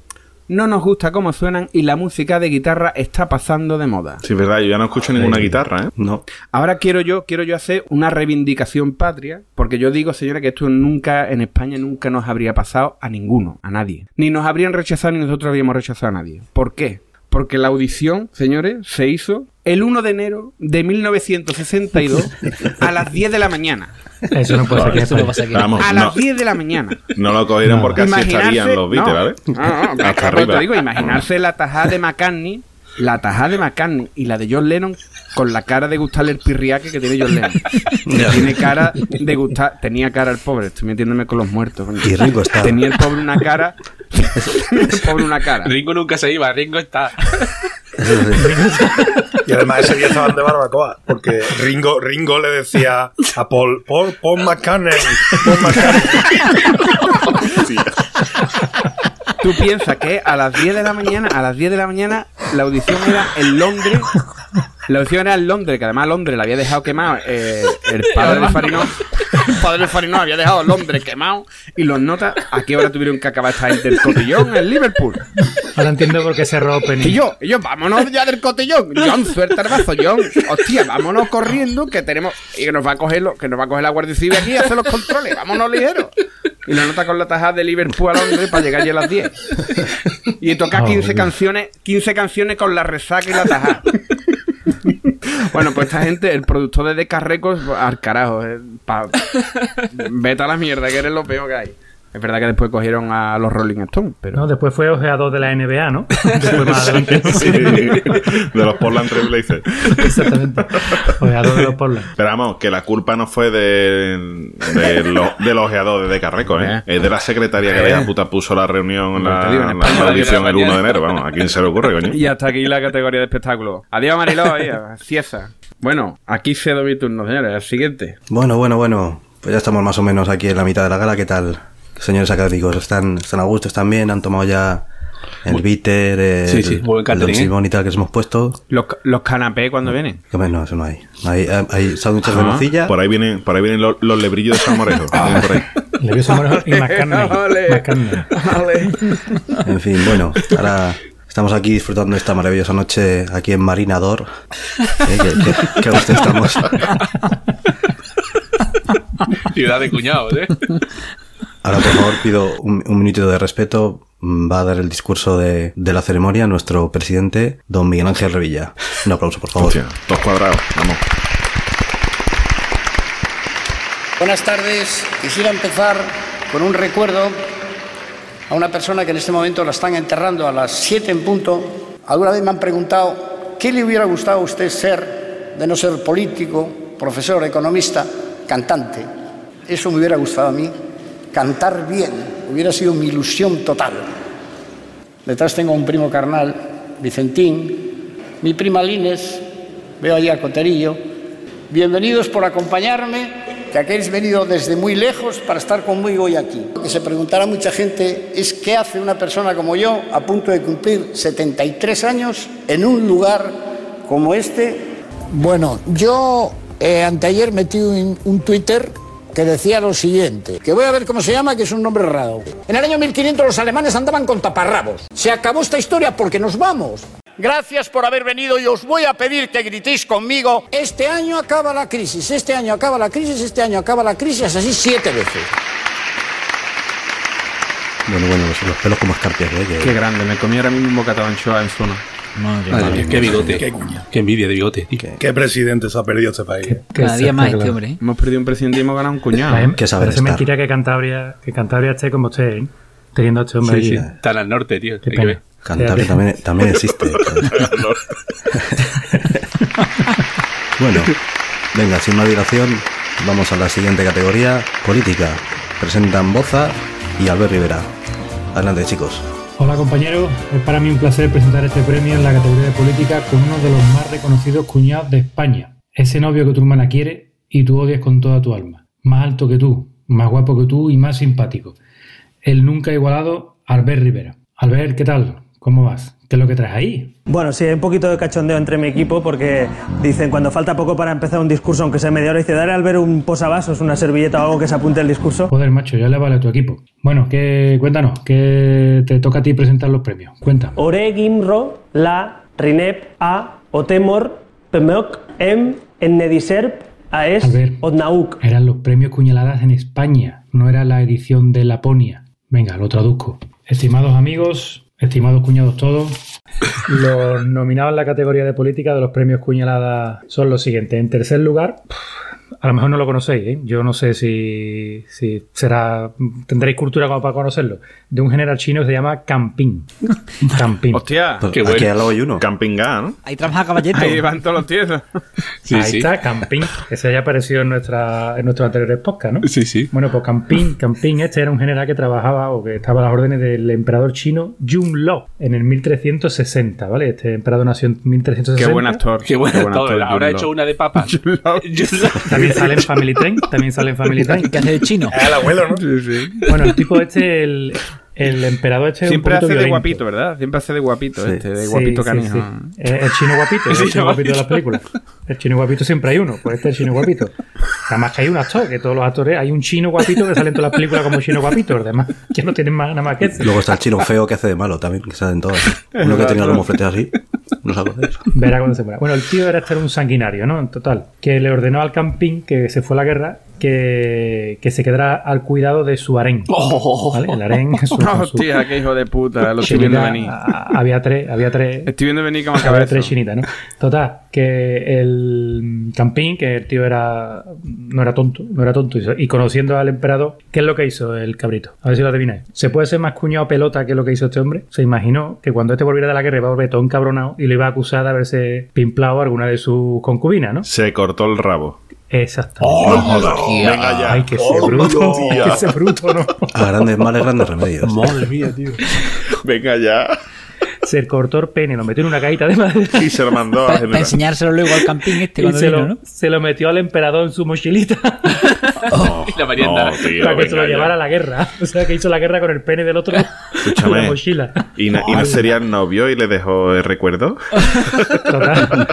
no nos gusta cómo suenan y la música de guitarra está pasando de moda. Sí, es verdad, yo ya no escucho ninguna guitarra, ¿eh? No. Ahora quiero yo, quiero yo hacer una reivindicación patria, porque yo digo, señora, que esto nunca, en España nunca nos habría pasado a ninguno, a nadie. Ni nos habrían rechazado ni nosotros habríamos rechazado a nadie. ¿Por qué? Porque la audición, señores, se hizo el 1 de enero de 1962 a las 10 de la mañana. Eso no puede ser que Eso no pasa aquí. Vamos, A no, las 10 de la mañana. no lo cogieron No. porque así estarían los Beatles, ¿vale? No, no, Hasta arriba. Te digo, imaginarse la tajada de McCartney, la tajada de McCartney y la de John Lennon con la cara de gustarle el pirriaque que tiene John Lennon. *laughs* tiene cara de gustar, tenía cara el pobre, estoy metiéndome con los muertos. Y Ringo está. Tenía el pobre una cara, tenía *laughs* *laughs* el pobre una cara. Ringo nunca se iba, Ringo está. Y además ese día estaban de barbacoa, porque Ringo, Ringo le decía a Paul, Paul, Paul McCartney, Paul McCartney. *laughs* Tú piensas que a las 10 de la mañana, a las 10 de la mañana, la audición era en Londres. La audición era en Londres, que además Londres la había dejado quemado. eh, el padre de Farinón. El padre de Farinón había dejado Londres quemado. Y los notas, ¿a qué hora tuvieron que acabar esta gente del cotillón en Liverpool? Ahora entiendo por qué cerró Y Opening. yo, y yo, vámonos ya del cotillón. John, suelta el brazo, John. Hostia, vámonos corriendo que tenemos. Y que nos va a coger lo, que nos va a coger la Guardia Civil aquí y hacer los controles. Vámonos ligeros. Y la nota con la tajada de Liverpool a Londres para llegar ya a las 10. Y toca 15 canciones, 15 canciones con la resaca y la tajada. Bueno, pues esta gente, el productor de Decca Records, al carajo. eh, pa- vete a la mierda, que eres lo peor que hay. Es verdad que después cogieron a los Rolling Stones, pero. No, después fue ojeador de la NBA, ¿no? *laughs* Después más adelante. Sí, *laughs* de los Portland Trail Blazers. Exactamente. Ojeador de los Portland. Pero vamos, que la culpa no fue de, de, lo- del ojeador de Deca Records, ¿eh? Es de la secretaria que la puta puso la reunión, la, la audición el la 1 de enero. Vamos, ¿a quién se le ocurre, coño? Y hasta aquí la categoría de espectáculo. Adiós, Mariló, ahí, a Cieza. Bueno, aquí cedo mi turno, señores. El siguiente. Bueno, bueno, bueno. Pues ya estamos más o menos aquí en la mitad de la gala. ¿Qué tal, señores académicos? ¿Están, están a gusto? ¿Están bien? ¿Han tomado ya el bitter, el, Sí, sí, buen el Don ¿eh? Simón y tal que os hemos puesto? Los, los canapés cuando vienen. Que no, eso no hay. Hay, hay, hay sándwiches de morcilla. Por ahí vienen, por ahí vienen los, los lebrillos de San Morejo. *laughs* Vienen por ahí. Le vio Samuel y McCartney. Ole. *laughs* McCartney. Vale. En fin, bueno, ahora estamos aquí disfrutando esta maravillosa noche aquí en Marinador. Eh, que, que, que a gusto estamos. *laughs* Ciudad de cuñados, ¿eh? Ahora, por favor, pido un, un minutito de respeto. Mm, Va a dar el discurso de, de la ceremonia nuestro presidente, don Miguel Ángel Revilla. Un aplauso, por favor. Dos cuadrados, vamos. Buenas tardes. Quisiera empezar con un recuerdo a una persona que en este momento la están enterrando a las 7 en punto. Alguna vez me han preguntado qué le hubiera gustado a usted ser de no ser político, profesor, economista, cantante. Eso me hubiera gustado a mí. Cantar bien hubiera sido mi ilusión total. Detrás tengo un primo carnal, Vicentín, mi prima Lines, veo allí a Coterillo. Bienvenidos por acompañarme, que habéis venido desde muy lejos para estar conmigo hoy aquí. Lo que se preguntará mucha gente es qué hace una persona como yo, a punto de cumplir 73 años, en un lugar como este. Bueno, yo eh, anteayer metí un, un Twitter que decía lo siguiente, que voy a ver cómo se llama, que es un nombre raro. En el año 1500 los alemanes andaban con taparrabos. Se acabó esta historia porque nos vamos. Gracias por haber venido y os voy a pedir que gritéis conmigo. Este año acaba la crisis, este año acaba la crisis, este año acaba la crisis, así siete veces. Bueno, bueno, los, los pelos como escarpias, ¿eh? Qué grande, me comí ahora mismo un bocata de anchoa en zona. Madre mía, qué bigote. Qué, envidia de bigote, tío. ¿Qué presidente se ha perdido este país? Cada día más este hombre. ¿eh? Hemos perdido un presidente y hemos ganado un cuñado. Que saber parece estar. mentira que Cantabria, que Cantabria esté como esté, ¿eh? teniendo a este hombre Sí, allí. sí. Tan al norte, tío. Qué pena. Cantabria también, también existe. *laughs* *laughs* bueno, venga, sin más dilación, vamos a la siguiente categoría, política. Presentan Boza y Albert Rivera. Adelante, chicos. Hola compañeros, es para mí un placer presentar este premio en la categoría de política con uno de los más reconocidos cuñados de España. Ese novio que tu hermana quiere y tú odias con toda tu alma. Más alto que tú, más guapo que tú y más simpático. El nunca igualado Albert Rivera. Albert, ¿qué tal? ¿Cómo vas? ¿Qué es lo que traes ahí? Bueno, sí, hay un poquito de cachondeo entre mi equipo porque dicen cuando falta poco para empezar un discurso, aunque sea media hora, dice dale al ver un posavasos, una servilleta o algo que se apunte al discurso. Joder, macho, ya le vale a tu equipo. Bueno, que cuéntanos, que te toca a ti presentar los premios. Cuenta. Ore Gimro, La, Rinep, A, Otemor, Pemok, Em, Ennediserp, Aes. Odnauk. Eran los premios cuñaladas en España, no era la edición de Laponia. Venga, lo traduzco. Estimados amigos, estimados cuñados todos, *coughs* los nominados en la categoría de política de los premios cuñaladas son los siguientes. En tercer lugar, a lo mejor no lo conocéis, ¿eh? yo no sé si, si será, tendréis cultura como para conocerlo, de un general chino que se llama Camping. *laughs* Camping. Hostia, Pues aquí al lado hay uno. Campingá, ¿no? Ahí trabaja caballero. ahí van todos los tiesos. Ahí está, Camping, que se haya aparecido en, nuestra, en nuestros anteriores podcasts, ¿no? Sí, sí. Bueno, pues Camping, Camping este era un general que trabajaba o que estaba a las órdenes del emperador chino Yunlong en el 1360, ¿vale? Este emperador nació en 1360. Qué buen actor. Qué bueno buen actor, Habrá hecho una de papa. *laughs* También sale en Family Train, también sale en Family *laughs* Train. ¿Qué hace de chino? El abuelo, ¿no? Bueno, el tipo este, el, el emperador este es un Siempre poquito hace de guapito, ¿verdad? Siempre hace de guapito Sí. este, de Sí, guapito sí, canijo. *laughs* sí. El chino guapito, el chino guapito de las películas. El chino guapito siempre hay uno, pues este es el chino guapito. Además que hay un actor, que todos los actores, hay un chino guapito que sale en todas las películas como chino guapito, los demás que no tienen más, nada más que este. Luego está el chino feo que hace de malo también, que salen todos. *laughs* Uno que tenía los mofletes así. No acordáis. Verá cuando se muera. Bueno, el tío era estar un sanguinario, ¿no? En total. Que le ordenó al campín que se fue a la guerra que, que se quedara al cuidado de su harén. ¿Vale? El harén es su, *laughs* su- Hostia, qué hijo de puta. Lo estoy viendo venir. Ah, Había tres, había tres. Estoy viendo venir acaba Había tres chinitas, ¿no? Total, que el Campín, que el tío era no era tonto, no era tonto, y- conociendo al emperador, ¿qué es lo que hizo el cabrito? A ver si lo adivináis. ¿Se puede ser más cuñado pelota que lo que hizo este hombre? Se imaginó que cuando este volviera de la guerra iba a volver todo encabronado y le iba a acusar de haberse pimplado a alguna de sus concubinas, ¿no? Se cortó el rabo. Exactamente. No jodas. Venga ya. Ay, que ese Oh, bruto, tía. que ese bruto, ¿no? *laughs* A grandes males, grandes remedios. Madre mía, tío. Venga ya. Se cortó el pene, lo metió en una cajita de madera. Y se lo mandó a Para enseñárselo luego al campín este Y cuando se vino, lo, ¿no? se lo metió al emperador en su mochilita Y la merienda. No, tío, para que se lo llevara ya. a la guerra. O sea, que hizo la guerra con el pene del otro en Escúchame. la mochila. ¿Y no, y no sería el novio y le dejó el recuerdo? Total.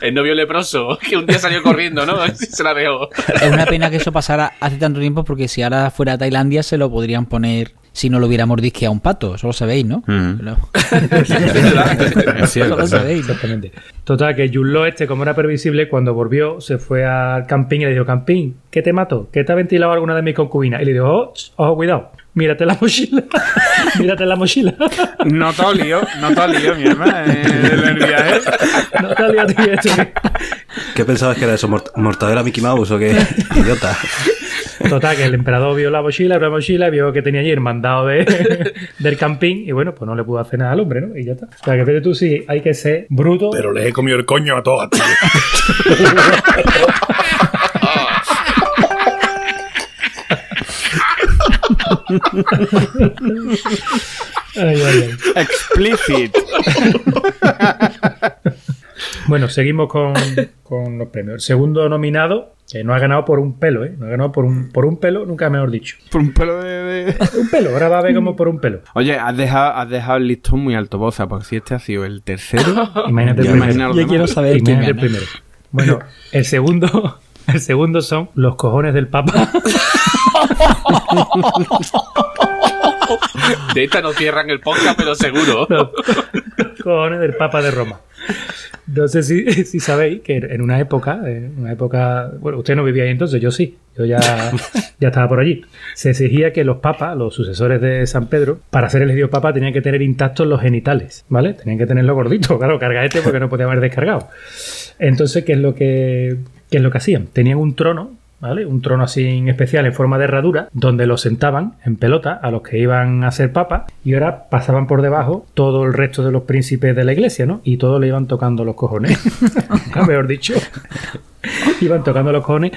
El novio leproso, que un día salió corriendo, ¿no? *laughs* Se la dejó. Es una pena que eso pasara hace tanto tiempo porque si ahora fuera a Tailandia se lo podrían poner si no lo hubiera mordisqueado un pato. Eso lo sabéis, ¿no? Mm. *laughs* Sabéis, ¿no? Exactamente. Total, que Yunlo este, como era previsible, cuando volvió, se fue al campín y le dijo, Campín, ¿qué te mato? ¿Qué te ha ventilado alguna de mis concubinas? Y le dijo, oh, ojo, cuidado, mírate la mochila. *laughs* mírate la mochila. No te lío, no te lío, mi hermano. En el viaje. no te lío a ti esto. ¿Qué pensabas que era eso? ¿Mort- ¿Mortadela Mickey Mouse o qué? *laughs* Idiota. Total, que el emperador vio la mochila, abrió la mochila, vio que tenía allí el mandado de, *laughs* del campín y bueno, pues no le pudo hacer nada al hombre, ¿no? Y ya está. O sea, que fíjate tú, sí, hay que ser bruto. Pero les he comido el coño a todos, tío. Ay, ay, ay. Explicit. Bueno, seguimos con, con los premios. El segundo nominado, que no ha ganado por un pelo, ¿eh? No ha ganado por un, por un pelo, nunca mejor dicho. Por un pelo de. de- Un pelo, ahora va a ver como por un pelo. Oye, has dejado, has dejado el listón muy alto, Boza, porque si este ha sido el tercero. Imagínate el primero. Yo quiero saber quién Imagínate el gana. primero. Bueno, el segundo, *laughs* el segundo son los cojones del Papa. De esta no cierran el podcast, pero seguro. *laughs* Los cojones del Papa de Roma. No sé si, *laughs* si sabéis que en una época, en una época, bueno, usted no vivía ahí entonces, yo sí, yo ya, ya estaba por allí. Se exigía que los papas, los sucesores de San Pedro, para ser elegido papa tenían que tener intactos los genitales, ¿vale? Tenían que tenerlo gordito, claro, carga este porque no podía haber descargado. Entonces, ¿qué es lo que, qué es lo que hacían? Tenían un trono, ¿vale? Un trono así especial en forma de herradura, donde los sentaban en pelota a los que iban a ser papas y ahora pasaban por debajo todo el resto de los príncipes de la iglesia, ¿no? Y todos le iban tocando los cojones, *laughs* *laughs* mejor dicho. iban tocando los cojones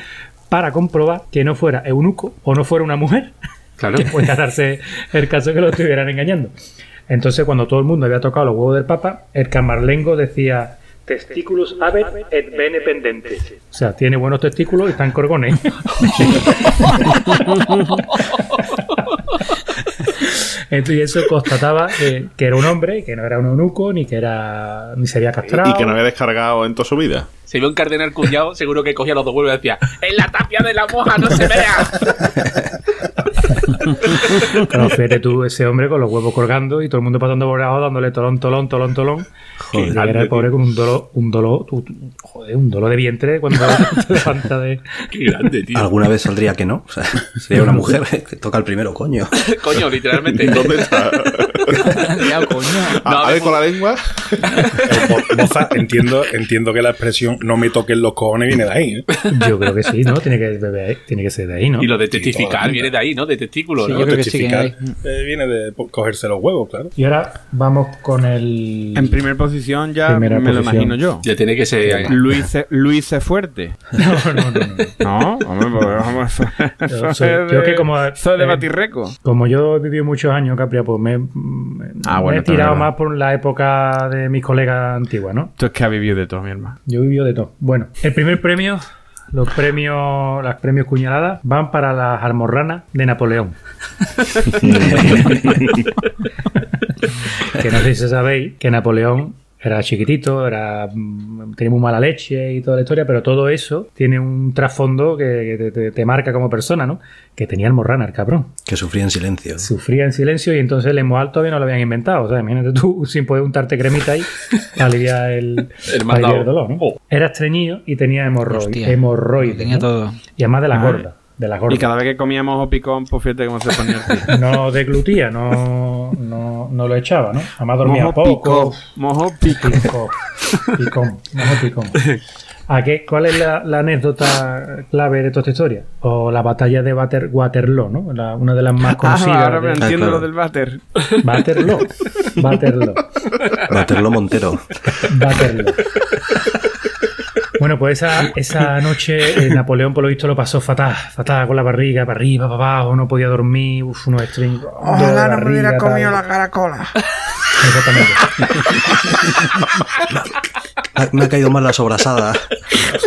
para comprobar que no fuera eunuco o no fuera una mujer. Claro. Que podía darse el caso que lo estuvieran engañando. Entonces, cuando todo el mundo había tocado los huevos del Papa, el camarlengo decía testículos habet et bene pendentes. O sea, tiene buenos testículos y están corgones. *laughs* Entonces, y eso constataba eh, que era un hombre, que no era un eunuco, ni que era ni se había castrado. Y que no había descargado en toda su vida. Si ve un cardenal cuñado, seguro que cogía los dos huevos y decía: ¡En la tapia de la moja no se vea! *laughs* *laughs* Claro, fíjate tú, ese hombre con los huevos colgando y todo el mundo pasando por abajo dándole tolón, tolón, tolón, tolón. Joder, y era el pobre con un dolor, un dolor, joder, un dolor de vientre cuando *laughs* se levanta de. ¡Qué grande, tío! Alguna vez saldría que no. O sea, sería una mujer *laughs* que toca el primero, coño. Coño, literalmente. ¿Dónde está? Ya, coño. No, a, a ver, con la lengua. Eh, Boza, entiendo, entiendo que la expresión no me toquen los cojones viene de ahí. ¿eh? Yo creo que sí, ¿no? Tiene que, tiene que ser de ahí, ¿no? Y lo de testificar viene de ahí, ¿no? De testículo, Sí, ¿no? yo creo que sí que Testificar, eh, viene de cogerse los huevos, claro. Y ahora vamos con el. En primer posición ya Primera me lo posición. imagino yo. Ya tiene que ser. Luis, C- Luis C. Fuerte. *laughs* No, no, no. no. No, hombre, pues vamos. Eso Yo soy- *laughs* yo de- que como- Eso es de eh, batirreco. Como yo he vivido muchos años, Capria, pues me, me- Ah, me bueno, he tirado más por la época de mis colegas antiguas, ¿no? Esto es que ha vivido de todo, mi hermano. Yo he vivido de todo. Bueno, el primer premio, los premios, las premios cuñaladas, van para las almorranas de Napoleón. *laughs* que no sé si sabéis que Napoleón era chiquitito, era mm, tenía muy mala leche y toda la historia, pero todo eso tiene un trasfondo que, que te, marca como persona, ¿no? Que tenía almorrana, el cabrón. Que sufría en silencio. Sufría en silencio y entonces el Emoal todavía no lo habían inventado. O sea, imagínate tú *laughs* sin poder untarte cremita ahí para aliviar el, para aliviar el dolor, ¿no? Era estreñido y tenía hemorroides. Hostia. hemorroides Tenía ¿no? todo. Y además de las Ay. Gordas. De las Y cada vez que comíamos ojo picón, pues fíjate cómo se ponía el. *laughs* No deglutía, no, no, no lo echaba, ¿no? Además dormía Mojo poco. Mojo picó. Picó. Picón. mojo picón. ¿A qué, ¿Cuál es la, la anécdota clave de toda esta historia? O la batalla de Water- Waterloo, ¿no? La- una de las más Ah, conocidas. ahora me de- entiendo claro. lo del váter. Waterloo. Waterloo. Waterloo Montero. Waterloo. Bueno, pues esa, esa noche eh, Napoleón, por lo visto, lo pasó fatal, fatal, con la barriga para arriba, para abajo, no podía dormir, uf, unos estreños. Ojalá no me hubiera comido la caracola. Exactamente. *laughs* Me ha caído mal la sobrasada.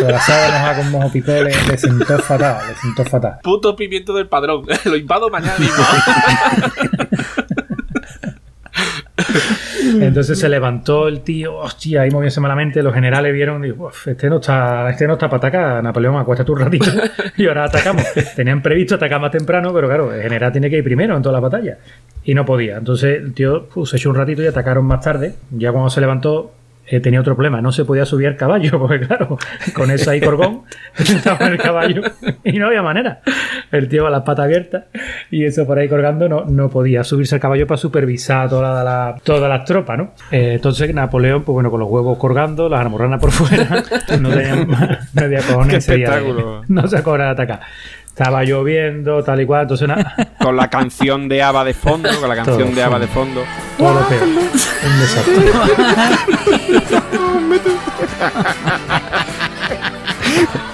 La sabe mojada con mojo picó, le, le sentó fatal, le sentó fatal. Puto pimiento del padrón. *laughs* Lo invado mañana mismo. *laughs* Entonces se levantó el tío, hostia, ahí moviéndose malamente, los generales vieron y dijo, "Uf, este no está, este no está para atacar, Napoleón, acuéstate un ratito *laughs* y ahora atacamos. Tenían previsto atacar más temprano, pero claro, el general tiene que ir primero en toda la batalla. Y no podía. Entonces el tío pues, se echó un ratito y atacaron más tarde. Ya cuando se levantó, eh, tenía otro problema, no se podía subir al caballo, *laughs* porque claro, con eso ahí corgón, *laughs* estaba en el caballo y no había manera. El tío a las patas abiertas y eso por ahí colgando no, no podía subirse al caballo para supervisar toda la, todas las tropas, ¿no? Eh, entonces Napoleón, pues bueno, con los huevos colgando, las almorranas por fuera, *laughs* no tenía, no había cojones Qué ese día de- espectáculo. no se acordaba de atacar. Estaba lloviendo, tal y cual, entonces *laughs* nada, Con la canción de Ava de fondo, con la canción Todo de Ava de fondo. fondo. todo lo peor. Un desastre.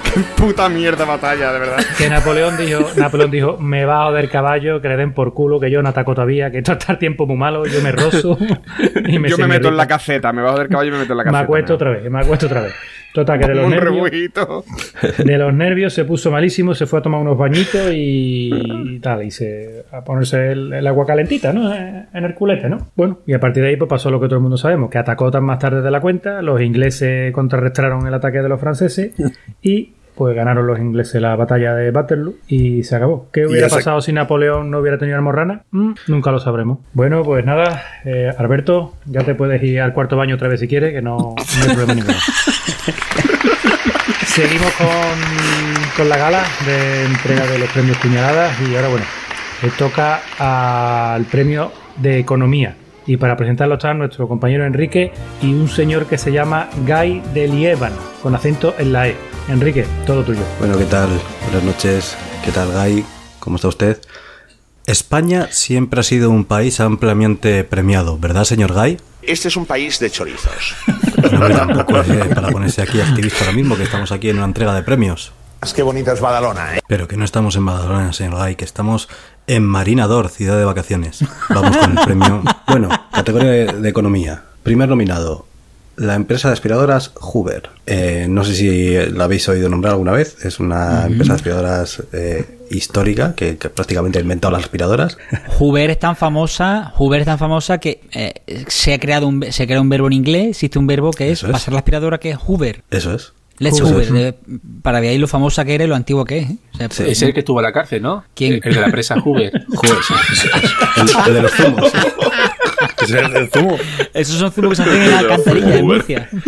*laughs* *laughs* *laughs* Puta mierda batalla, de verdad. Que Napoleón dijo, Napoleón dijo, me va a joder caballo, que le den por culo, que yo no ataco todavía, que esto está el tiempo muy malo, yo me rozo *laughs* y me Yo me meto en la caseta, me va a joder caballo y me meto en la Me caseta. acuesto otra vez, me acuesto otra vez. Total, que de los, Un nervios, rebujito. de los nervios se puso malísimo, se fue a tomar unos bañitos y tal, y se, a ponerse el, el agua calentita, ¿no? En el culete, ¿no? Bueno, y a partir de ahí pues pasó lo que todo el mundo sabemos, que atacó tan más tarde de la cuenta, los ingleses contrarrestaron el ataque de los franceses y pues ganaron los ingleses la batalla de Waterloo y se acabó. ¿Qué hubiera pasado si Napoleón no hubiera tenido almorrana? Mm, nunca lo sabremos. Bueno, pues nada, eh, Alberto, ya te puedes ir al cuarto baño otra vez si quieres, que no, no hay problema ninguno. *laughs* Seguimos con, con la gala de entrega de los premios Puñaladas y ahora, bueno, le toca al premio de Economía. Y para presentarlo está nuestro compañero Enrique y un señor que se llama Guy de Lieban, con acento en la E. Enrique, todo tuyo. Bueno, ¿qué tal? Buenas noches. ¿Qué tal, Guy? ¿Cómo está usted? España siempre ha sido un país ampliamente premiado, ¿verdad, señor Guy? Este es un país de chorizos. No, tampoco es eh, para ponerse aquí activista ahora mismo, que estamos aquí en una entrega de premios. Qué bonita es Badalona, ¿eh? Pero que no estamos en Badalona, señor Guy, que estamos en Marinador, ciudad de vacaciones. Vamos con el *laughs* premio. Bueno, categoría de, de economía. Primer nominado, la empresa de aspiradoras Hoover. Eh, no sé si la habéis oído nombrar alguna vez. Es una empresa de aspiradoras eh, histórica que, que prácticamente ha inventado las aspiradoras. *laughs* Hoover es tan famosa, Hoover es tan famosa que eh, se ha creado un se crea un verbo en inglés, existe un verbo que es. pasar la aspiradora que es Hoover. Eso es. Let's Hoover. Hoover, de- para ver ahí lo famosa que era y lo antiguo que es. ¿eh? O sea, Ese es el que estuvo en la cárcel, ¿no? ¿Quién? El de la presa Hoover. *laughs* Hoover, sí. *laughs* El, el de los zumos. *laughs* Es el zumo. Esos son zumos que se hacen en la alcantarilla en Murcia. *laughs*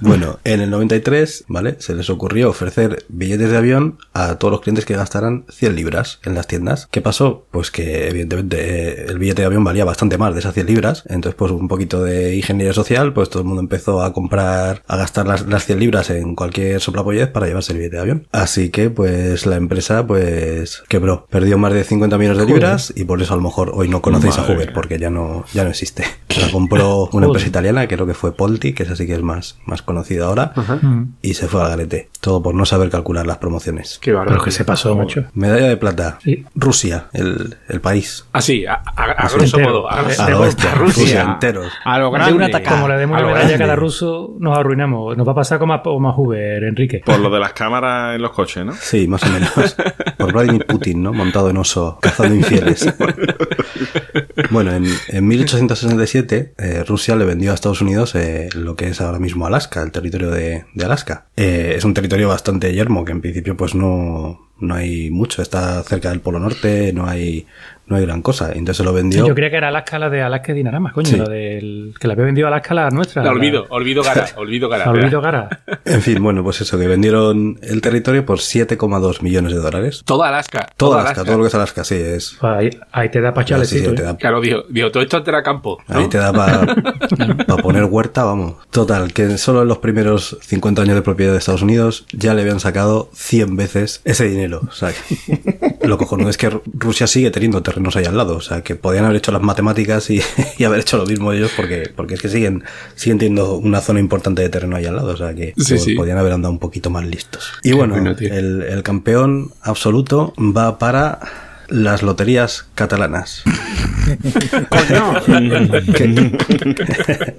Bueno, en el 93, ¿vale? Se les ocurrió ofrecer billetes de avión a todos los clientes que gastaran 100 libras en las tiendas. ¿Qué pasó? Pues que evidentemente eh, el billete de avión valía bastante más de esas 100 libras. Entonces, pues un poquito de ingeniería social, pues todo el mundo empezó a comprar, a gastar las, las 100 libras en cualquier soplapollez para llevarse el billete de avión. Así que, pues la empresa, pues quebró. Perdió más de 50 millones de Joder. libras y por eso a lo mejor hoy no conocéis a Hoover porque ya no, ya no existe. La compró una empresa italiana, creo que fue Polti, que esa sí que es más, más conocida ahora, Mm. y se fue al garete. Todo por no saber calcular las promociones. Qué bárbaro. Pero que se pasó, macho. Medalla de plata. Sí. Rusia, el, el país. Así, a, a- a Así grosso entero. modo. A, De- A de a Rusia. Rusia enteros. A lo De grande. una tacada. Como le demos A una lo medalla a cada ruso, nos arruinamos. Nos va a pasar como a, como a Hoover, Enrique. Por lo de las cámaras en los coches, ¿no? Sí, más o menos. Por Vladimir Putin, ¿no? Montado en oso, cazando infieles. *laughs* Bueno, en, en 1867 eh, Rusia le vendió a Estados Unidos eh, lo que es ahora mismo Alaska, el territorio de, de Alaska. Eh, es un territorio bastante yermo, que en principio pues no, no hay mucho. Está cerca del Polo Norte, no hay, no hay gran cosa. Entonces se lo vendió... Yo creía que era Alaska la de Alaska y Dinaramas, coño. Sí. La del, que la había vendido Alaska la nuestra. La olvido, olvido Gara, *laughs* olvido Gara. Olvido Gara. En fin, bueno, pues eso, que vendieron el territorio por 7,2 millones de dólares. Toda Alaska. Todo Alaska, todo lo que es Alaska, sí, es... Pues ahí, ahí te da para Sí, sí, chalecito. te ¿eh? da- Claro, digo, digo, todo esto era campo. ¿no? Ahí te da para *laughs* poner huerta, vamos. Total, que solo en los primeros 50 años de propiedad de Estados Unidos ya le habían sacado 100 veces ese dinero. O sea, que lo cojonudo es que Ru- Rusia sigue teniendo terrenos ahí al lado. O sea, que podían haber hecho las matemáticas y, *laughs* y haber hecho lo mismo ellos porque, porque es que siguen, siguen teniendo una zona importante de terreno ahí al lado. O sea, que Sí, sí. podían haber andado un poquito más listos. Y bueno, bueno, tío. el, el campeón absoluto va para las loterías catalanas. Que-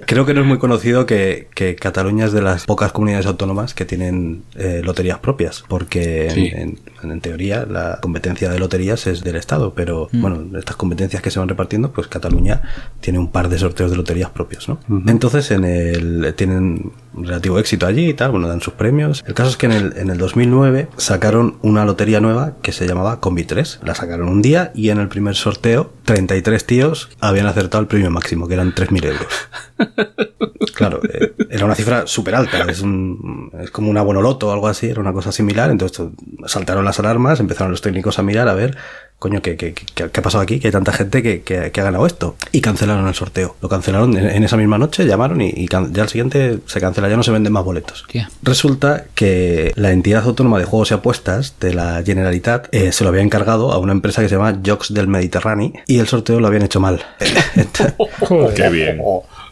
creo que no es muy conocido que, que Cataluña es de las pocas comunidades autónomas que tienen eh, loterías propias, porque Sí. en, en- en teoría la competencia de loterías es del Estado, pero Mm. bueno, estas competencias que se van repartiendo, pues Cataluña tiene un par de sorteos de loterías propios, ¿no? Entonces en el tienen relativo éxito allí y tal, bueno, dan sus premios. El caso es que en el, en el 2009 sacaron una lotería nueva que se llamaba Combi 3. La sacaron un día y en el primer sorteo 33 tíos habían acertado el premio máximo, que eran 3.000 euros. *laughs* Claro, eh, era una cifra súper alta, es, un, es como un abonoloto o algo así, era una cosa similar. Entonces to- saltaron las alarmas, empezaron los técnicos a mirar a ver, coño, ¿qué, qué, qué- qué ha pasado aquí? Que hay tanta gente que, que- que ha ganado esto. Y cancelaron el sorteo. Lo cancelaron en, en esa misma noche, llamaron y, y can- ya al siguiente se cancela, ya no se venden más boletos. Hostia. Resulta que la entidad autónoma de juegos y apuestas de la Generalitat eh, se lo había encargado a una empresa que se llama Jocs del Mediterráneo y el sorteo lo habían hecho mal. *laughs* Joder. Qué bien.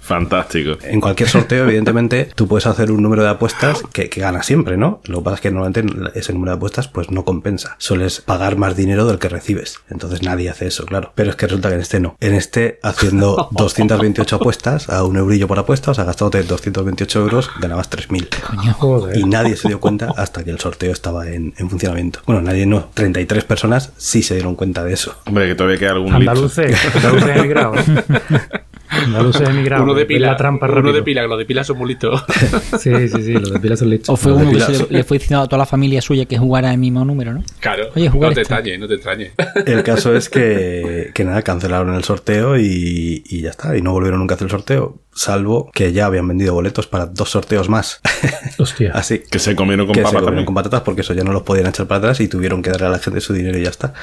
Fantástico. En cualquier sorteo, evidentemente, tú puedes hacer un número de apuestas que, que gana siempre, ¿no? Lo que pasa es que normalmente ese número de apuestas pues no compensa. Sueles pagar más dinero del que recibes. Entonces nadie hace eso, claro. Pero es que resulta que en este no. En este, haciendo *laughs* 228 apuestas a un eurillo por apuesta, o sea, gastándote 228 euros, ganabas 3.000. Y nadie se dio cuenta hasta que el sorteo estaba en, en funcionamiento. Bueno, nadie no. 33 personas sí se dieron cuenta de eso. Hombre, que todavía queda algún Andaluces, andaluces. *laughs* Andaluces emigrados. Uno de pila, La trampa uno rápido. de pila, que los de pila son muy listos. *laughs* Sí, sí, sí, los de pila son listos. O fue uno que se le, fue diciendo a toda la familia suya que jugara el mismo número, ¿no? Claro, Oye, jugar no te esto. extrañes, no te extrañes. El caso es que, *laughs* que nada, cancelaron el sorteo y, y ya está. Y no volvieron nunca a hacer el sorteo. Salvo que ya habían vendido boletos para dos sorteos más. *laughs* Hostia. Así. Que se comieron con que se papas comieron también. con patatas porque eso ya no los podían echar para atrás y tuvieron que darle a la gente su dinero y ya está.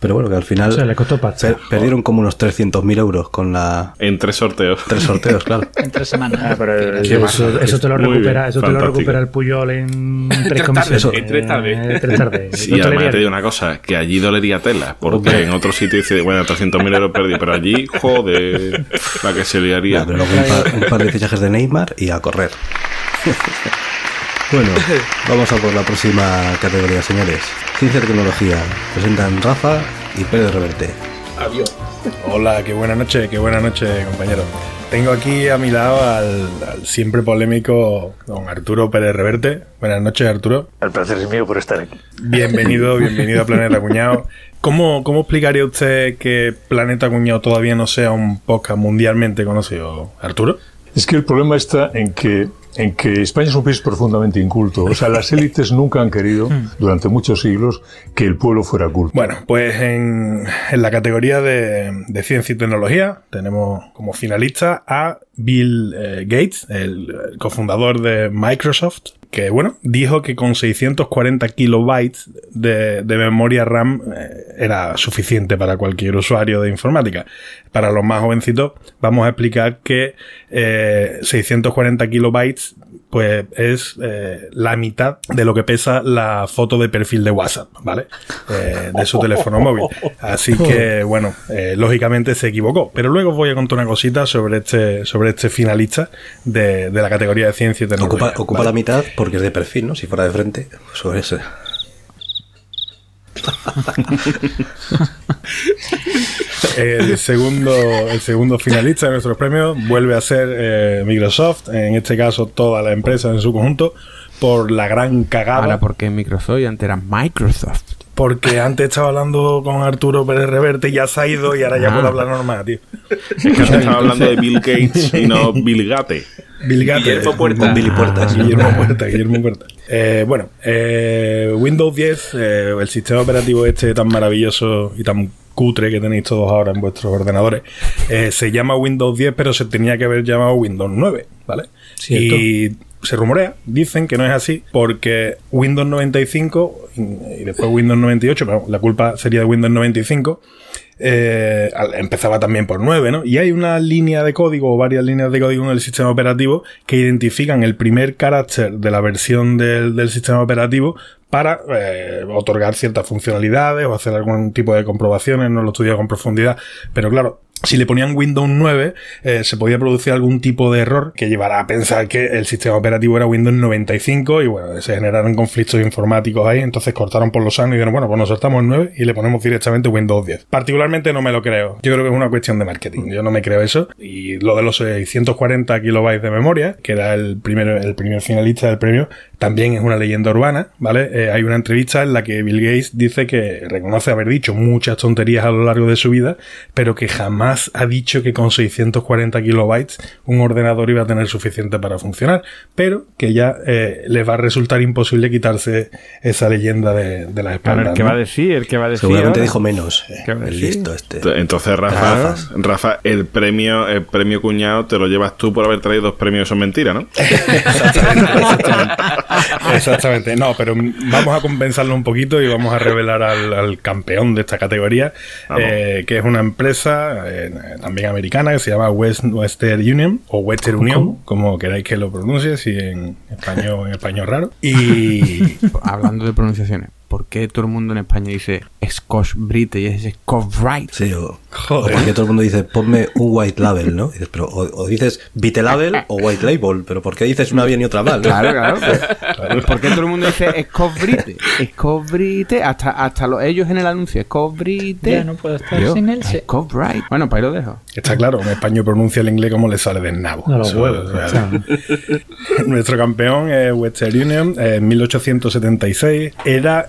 Pero bueno, que al final O sea, le costó per- perdieron como unos 300.000 euros con la... En tres sorteos. Tres sorteos, claro. *laughs* En tres semanas. Ah, pero eso, eso, eso te lo recupera, bien, eso te lo recupera el Puyol en tres tardes, comisiones. en tres tardes. Eh, tres tardes. Sí, Dos además te digo una cosa, que allí dolería tela, porque en otro sitio dice, bueno, 300.000 euros perdido, pero allí, joder, la que se liaría. Ya, pero un un par de fichajes de Neymar y a correr. *laughs* bueno, vamos a por la próxima categoría, señores. Ciencia y tecnología. Presentan Rafa y Pérez Reverte. Adiós. Hola, qué buena noche, qué buena noche, compañero. Tengo aquí a mi lado al, al siempre polémico don Arturo Pérez Reverte. Buenas noches, Arturo. El placer es mío por estar aquí. Bienvenido, *laughs* bienvenido a Planeta Cuñado. ¿Cómo, ¿Cómo explicaría usted que Planeta Cuñado todavía no sea un podcast mundialmente conocido, Arturo? Es que el problema está en que, en que España es un país profundamente inculto. O sea, las élites nunca han querido, durante muchos siglos, que el pueblo fuera culto. Bueno, pues en, en la categoría de, de ciencia y tecnología tenemos como finalista a Bill eh, Gates, el, cofundador de Microsoft, que bueno, dijo que con 640 kilobytes de, memoria RAM eh, era suficiente para cualquier usuario de informática. Para los más jovencitos vamos a explicar que eh, 640 kilobytes pues es eh, la mitad de lo que pesa la foto de perfil de WhatsApp, ¿vale? Eh, de su teléfono móvil. Así que, bueno, eh, lógicamente se equivocó. Pero luego os voy a contar una cosita sobre este, sobre este finalista de, de la categoría de ciencia y tecnología. Ocupa, ocupa ¿vale? la mitad porque es de perfil, ¿no? Si fuera de frente, pues sobre ese. El segundo, el segundo finalista de nuestros premios vuelve a ser eh, Microsoft, en este caso toda la empresa en su conjunto, por la gran cagada. Ahora, porque Microsoft y antes era Microsoft. Porque antes estaba hablando con Arturo Pérez Reverte y ya se ha ido y ahora ya Ah. puedo hablar normal, tío. Es que antes estaba hablando de Bill Gates y no Bill Gates. Bill Gates. Guillermo Puerta. Con Billy Puertas. Guillermo *laughs* Puerta, Guillermo Puerta. Eh, bueno, eh, Windows 10, eh, el sistema operativo este tan maravilloso y tan cutre que tenéis todos ahora en vuestros ordenadores, eh, se llama Windows 10, pero se tenía que haber llamado Windows 9, ¿vale? Cierto. Y se rumorea, dicen que no es así, porque Windows 95 y después Windows 98, pero la culpa sería de Windows 95, eh, empezaba también por 9, ¿no? Y hay una línea de código o varias líneas de código en el sistema operativo que identifican el primer carácter de la versión del, del sistema operativo para eh, otorgar ciertas funcionalidades o hacer algún tipo de comprobaciones, no lo he estudiado con profundidad, pero claro, si le ponían Windows 9, eh, se podía producir algún tipo de error que llevara a pensar que el sistema operativo era Windows 95 y bueno, se generaron conflictos informáticos ahí, entonces cortaron por los años y dijeron, bueno, pues nos saltamos el 9 y le ponemos directamente Windows 10. Particularmente no me lo creo. Yo creo que es una cuestión de marketing. Yo no me creo eso. Y lo de los 640 kilobytes de memoria, que era el primer, el primer finalista del premio, también es una leyenda urbana, ¿vale? Eh, hay una entrevista en la que Bill Gates dice que reconoce haber dicho muchas tonterías a lo largo de su vida, pero que jamás ha dicho que con 640 kilobytes un ordenador iba a tener suficiente para funcionar, pero que ya eh, les va a resultar imposible quitarse esa leyenda de, de las Claro, espaldas. el que ¿no? va a decir, el que va a decir. Seguramente ahora. dijo menos. ¿Qué va a El decir? listo este. Entonces, Rafa, Rafa, el premio, el premio cuñado te lo llevas tú por haber traído dos premios, son mentiras, ¿no? *laughs* Exactamente, no, pero vamos a compensarlo un poquito y vamos a revelar al, al campeón de esta categoría, eh, que es una empresa eh, también americana que se llama West, Western Union o Western Union, como queráis que lo pronuncie, si en español, en español raro. Y *laughs* Hablando de pronunciaciones. ¿Por qué todo el mundo en España dice Scotch Brite y es Scotch Bright? Sí, o, o porque todo el mundo dice, ponme un white label, ¿no? Y dices, pero, o, o dices Vite label o white label, pero ¿por qué dices una bien y otra mal? no? *laughs* Claro, claro. *laughs* Pues, ¿Por qué todo el mundo dice Scotch Brite? Scotch Brite, hasta, hasta los, ellos en el anuncio, Scotch Brite. Ya no puedo estar Yo, sin él. Scotch Bright. Bueno, pues ahí lo dejo. Está claro, un español pronuncia el inglés como le sale del nabo. A los Eso, huevos, o sea, o *laughs* sea. Nuestro campeón es Western Union eh, en 1876. Era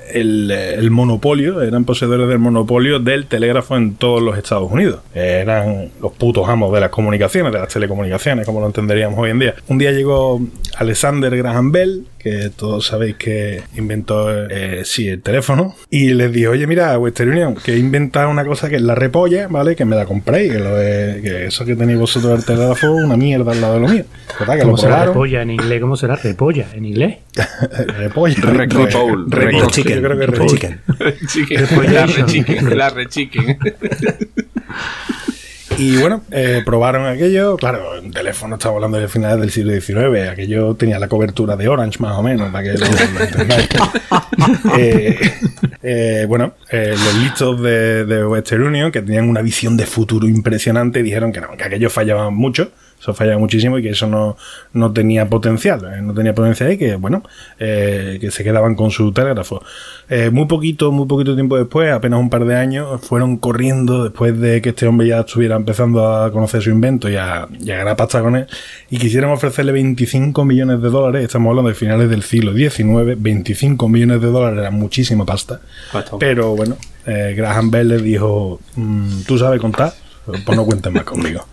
el, el monopolio, eran poseedores del monopolio del telégrafo en todos los Estados Unidos. Eran los putos amos de las comunicaciones, de las telecomunicaciones, como lo entenderíamos hoy en día. Un día llegó Alexander Graham Bell, que todos sabéis que inventó eh, sí, el teléfono, y les dijo, oye, mira, Western Union, que he inventado una cosa que es la repolla, ¿vale? Que me la compréis, que, lo de- que eso que tenéis vosotros del telégrafo una mierda al lado de lo mío. Total, que lo ¿Cómo será repolla en inglés? ¿Cómo será repolla en inglés? *laughs* repolla. Re-. Yo creo que repoll. Chicken. Chicken, la rechiquen, la rechiquen. Y bueno, eh, probaron aquello. Claro, el teléfono estamos hablando de finales del siglo XIX. Aquello tenía la cobertura de Orange, más o menos, para que lo, lo entendáis. *laughs* Eh, eh, bueno, eh, los listos de, de Western Union, que tenían una visión de futuro impresionante, dijeron que no, que aquello fallaba mucho. Eso fallaba muchísimo y que eso no, no tenía potencial. eh, no tenía potencial y que, bueno, eh, que se quedaban con su telégrafo. Eh, muy poquito, muy poquito tiempo después, apenas un par de años, fueron corriendo después de que este hombre ya estuviera empezando a conocer su invento y a, y a ganar pasta con él, y quisieron ofrecerle 25 millones de dólares. Estamos hablando de finales del siglo XIX, 25 millones de dólares era muchísima pasta. Pero bueno, eh, Graham Bell le dijo: "Mm, Tú sabes contar, pues no cuentes más conmigo.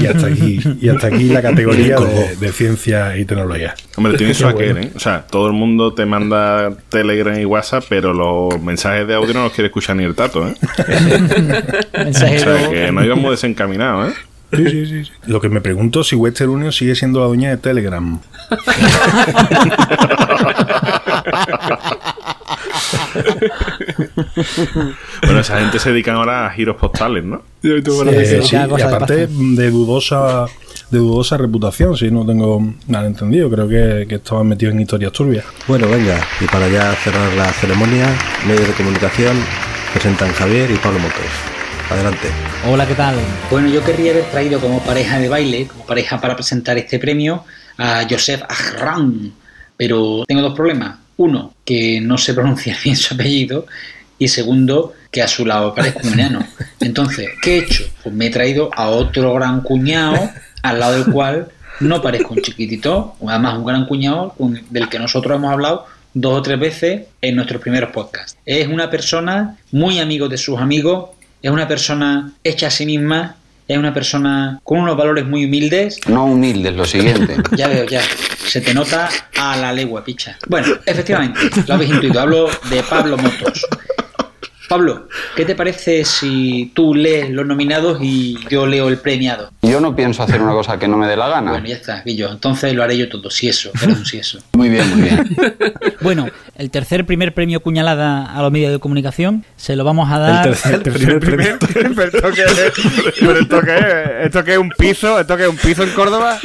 Y hasta aquí, y hasta aquí la categoría de, de ciencia y tecnología. Hombre, tiene su aquel, bueno. ¿eh? O sea, todo el mundo te manda Telegram y WhatsApp, pero los mensajes de audio no los quiere escuchar ni el tato, ¿eh? *laughs* O sea, que no íbamos desencaminados, ¿eh? Sí, sí, sí, sí. Lo que me pregunto si Western Union sigue siendo la dueña de Telegram. *laughs* *laughs* Bueno, esa gente se dedican ahora a giros postales, ¿no? Eh, sí, y aparte de dudosa de dudosa reputación, si no tengo nada entendido. Creo que, que estaban metidos en historias turbias. Bueno, venga, y para ya cerrar la ceremonia, medios de comunicación presentan Javier y Pablo Motos. Adelante. Hola, ¿qué tal? Bueno, yo querría haber traído como pareja de baile, como pareja para presentar este premio, a Joseph Ahram, pero tengo dos problemas. Uno, que no se pronuncia *laughs* bien su apellido, y segundo, que a su lado parezco un enano. *laughs* Entonces, ¿qué he hecho? Pues me he traído a otro gran cuñado, al lado del cual no parezco un chiquitito, además un gran cuñado del que nosotros hemos hablado dos o tres veces en nuestros primeros podcasts. Es una persona muy amigo de sus amigos, es una persona hecha a sí misma, es una persona con unos valores muy humildes. No humildes, lo siguiente. Ya veo, ya. Se te nota a la legua, picha. Bueno, efectivamente, lo habéis intuido. Hablo de Pablo Motos. Pablo, ¿qué te parece si tú lees los nominados y yo leo el premiado? Yo no pienso hacer una cosa que no me dé la gana. Bueno, ya está, yo. Entonces lo haré yo todo. Si eso, perdón, si eso. *laughs* Muy bien, muy bien. *laughs* Bueno, el tercer primer premio cuñalada a los medios de comunicación se lo vamos a dar. *laughs* primer premio. pero esto que es, pero esto que es, esto que es un piso, esto que es un piso en Córdoba.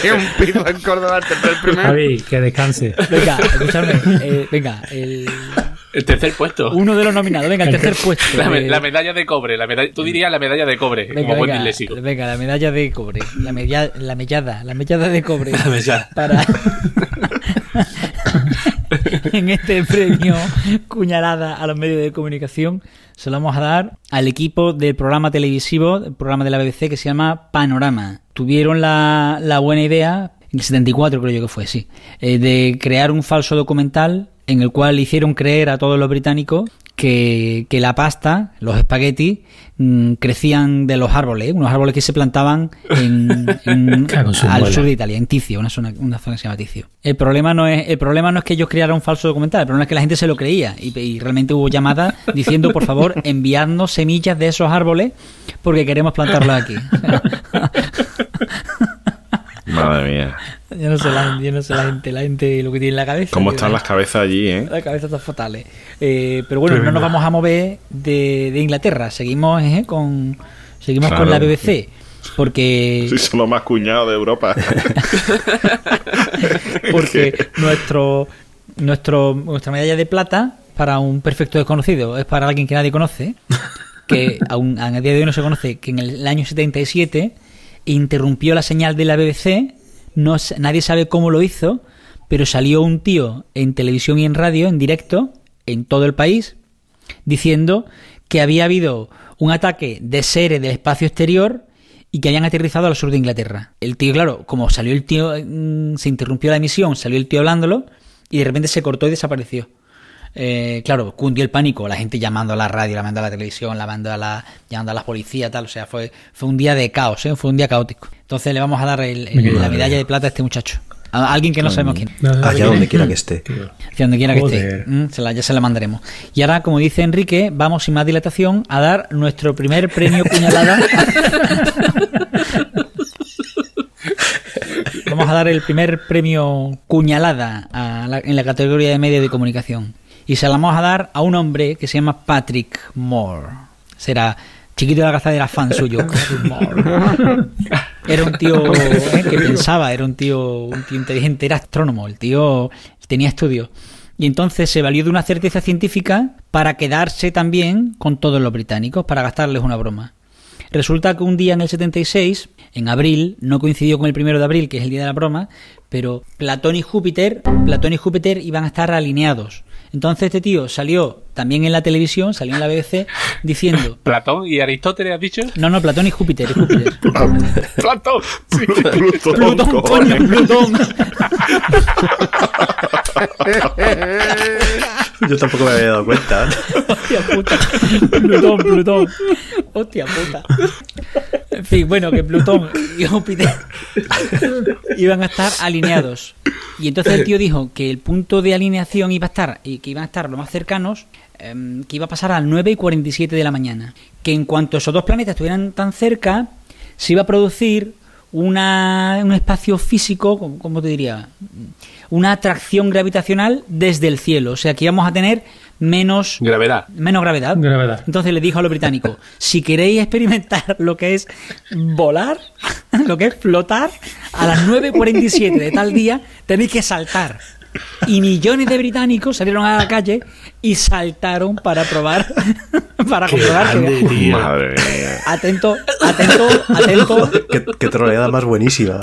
¿Qué es un piso en Córdoba el tercer premio? Javi, que descanse. Venga, escuchadme. eh, venga, el, El tercer puesto. uno de los nominados. Venga, el tercer *laughs* puesto. La, me- Eh, la medalla de cobre. La medalla, tú dirías la medalla de cobre, Venga, como buen venga, la medalla de cobre. La, media- la mellada. La mellada de cobre. La mellada. Para. *laughs* en este premio cuñalada a los medios de comunicación se lo vamos a dar al equipo del programa televisivo, el programa de la BBC que se llama Panorama. Tuvieron la, la buena idea, en el 74 creo yo que fue, sí, eh, de crear un falso documental en el cual hicieron creer a todos los británicos que, que la pasta, los espaguetis, mm, crecían de los árboles, unos árboles que se plantaban en, *laughs* en- al sur de Italia, en Ticio, una zona, una zona que se llama Ticio. El problema no es, el problema no es que ellos crearan un falso documental, el problema es que la gente se lo creía y, y realmente hubo llamadas diciendo, por favor, *laughs* enviadnos semillas de esos árboles porque queremos plantarlos aquí. *laughs* Madre mía. Yo no sé la, yo no sé la gente, la gente lo que tiene en la cabeza. ¿Cómo están la- las cabezas allí, eh? La cabeza está fatales. Eh, pero bueno, no nos vamos a mover de, de Inglaterra. Seguimos eh, con seguimos Claro. con la BBC. Porque Sí, son los más cuñados de Europa. *laughs* porque *laughs* nuestro nuestro, nuestra medalla de plata para un perfecto desconocido. Es para alguien que nadie conoce, que *laughs* aún a día de hoy no se conoce, que en el año 77 interrumpió la señal de la BBC. No, nadie sabe cómo lo hizo, pero salió un tío en televisión y en radio, en directo, en todo el país, diciendo que había habido un ataque de seres del espacio exterior y que habían aterrizado al sur de Inglaterra. El tío, claro, como salió el tío, mm, se interrumpió la emisión, salió el tío hablándolo y de repente se cortó y desapareció. Eh, claro, cundió el pánico, la gente llamando a la radio, llamando a la televisión, llamando a la, llamando a la policía, tal, o sea, fue, fue un día de caos, ¿eh? fue un día caótico. Entonces le vamos a dar el- la medalla de plata a este muchacho. A alguien que no sabemos quién. Allá donde quiera que esté. *laughs* Hacia donde quiera que esté. Mm, se la- ya se la mandaremos. Y ahora, como dice Enrique, vamos sin más dilatación a dar nuestro primer premio *laughs* puñalada. *laughs* vamos a dar el primer premio cuñalada a la- en la categoría de medio de comunicación. Y se la vamos a dar a un hombre que se llama Patrick Moore. Será chiquito de la cazadera fan suyo. *laughs* Era un tío *laughs* eh, que pensaba, era un tío, un tío inteligente, era astrónomo, el tío tenía estudios. Y entonces se valió de una certeza científica para quedarse también con todos los británicos, para gastarles una broma. Resulta que un día en el 76, en abril, no coincidió con el primero de abril, que es el día de la broma, pero Platón y Júpiter, Platón y Júpiter iban a estar alineados. Entonces este tío salió también en la televisión, salió en la BBC, diciendo... *laughs* Platón y Aristóteles, ¿has dicho? No, no, Platón y Júpiter, y Júpiter. *laughs* Platón. Sí. *laughs* Plutón, coño, Plutón. Yo tampoco me había dado cuenta. Hostia puta. Plutón, Plutón. Hostia puta. En fin, bueno, que Plutón y Júpiter iban a estar alineados. Y entonces el tío dijo que el punto de alineación iba a estar, y que iban a estar lo más cercanos, em, que iba a pasar a las 9 y 47 de la mañana. Que en cuanto esos dos planetas estuvieran tan cerca, se iba a producir una, un espacio físico, ¿cómo- ¿cómo te diría? Una atracción gravitacional desde el cielo. O sea que íbamos a tener menos Gravedad. menos gravedad. Gravedad. Entonces le dijo a los británicos, *laughs* si queréis experimentar lo que es volar, *laughs* lo que es flotar, a las 9.47 de tal día tenéis que saltar. Y millones de británicos salieron a la calle y saltaron para probar, *laughs* para comprobar que... Madre mía. Atento, atento, atento, qué, qué troleada más buenísima.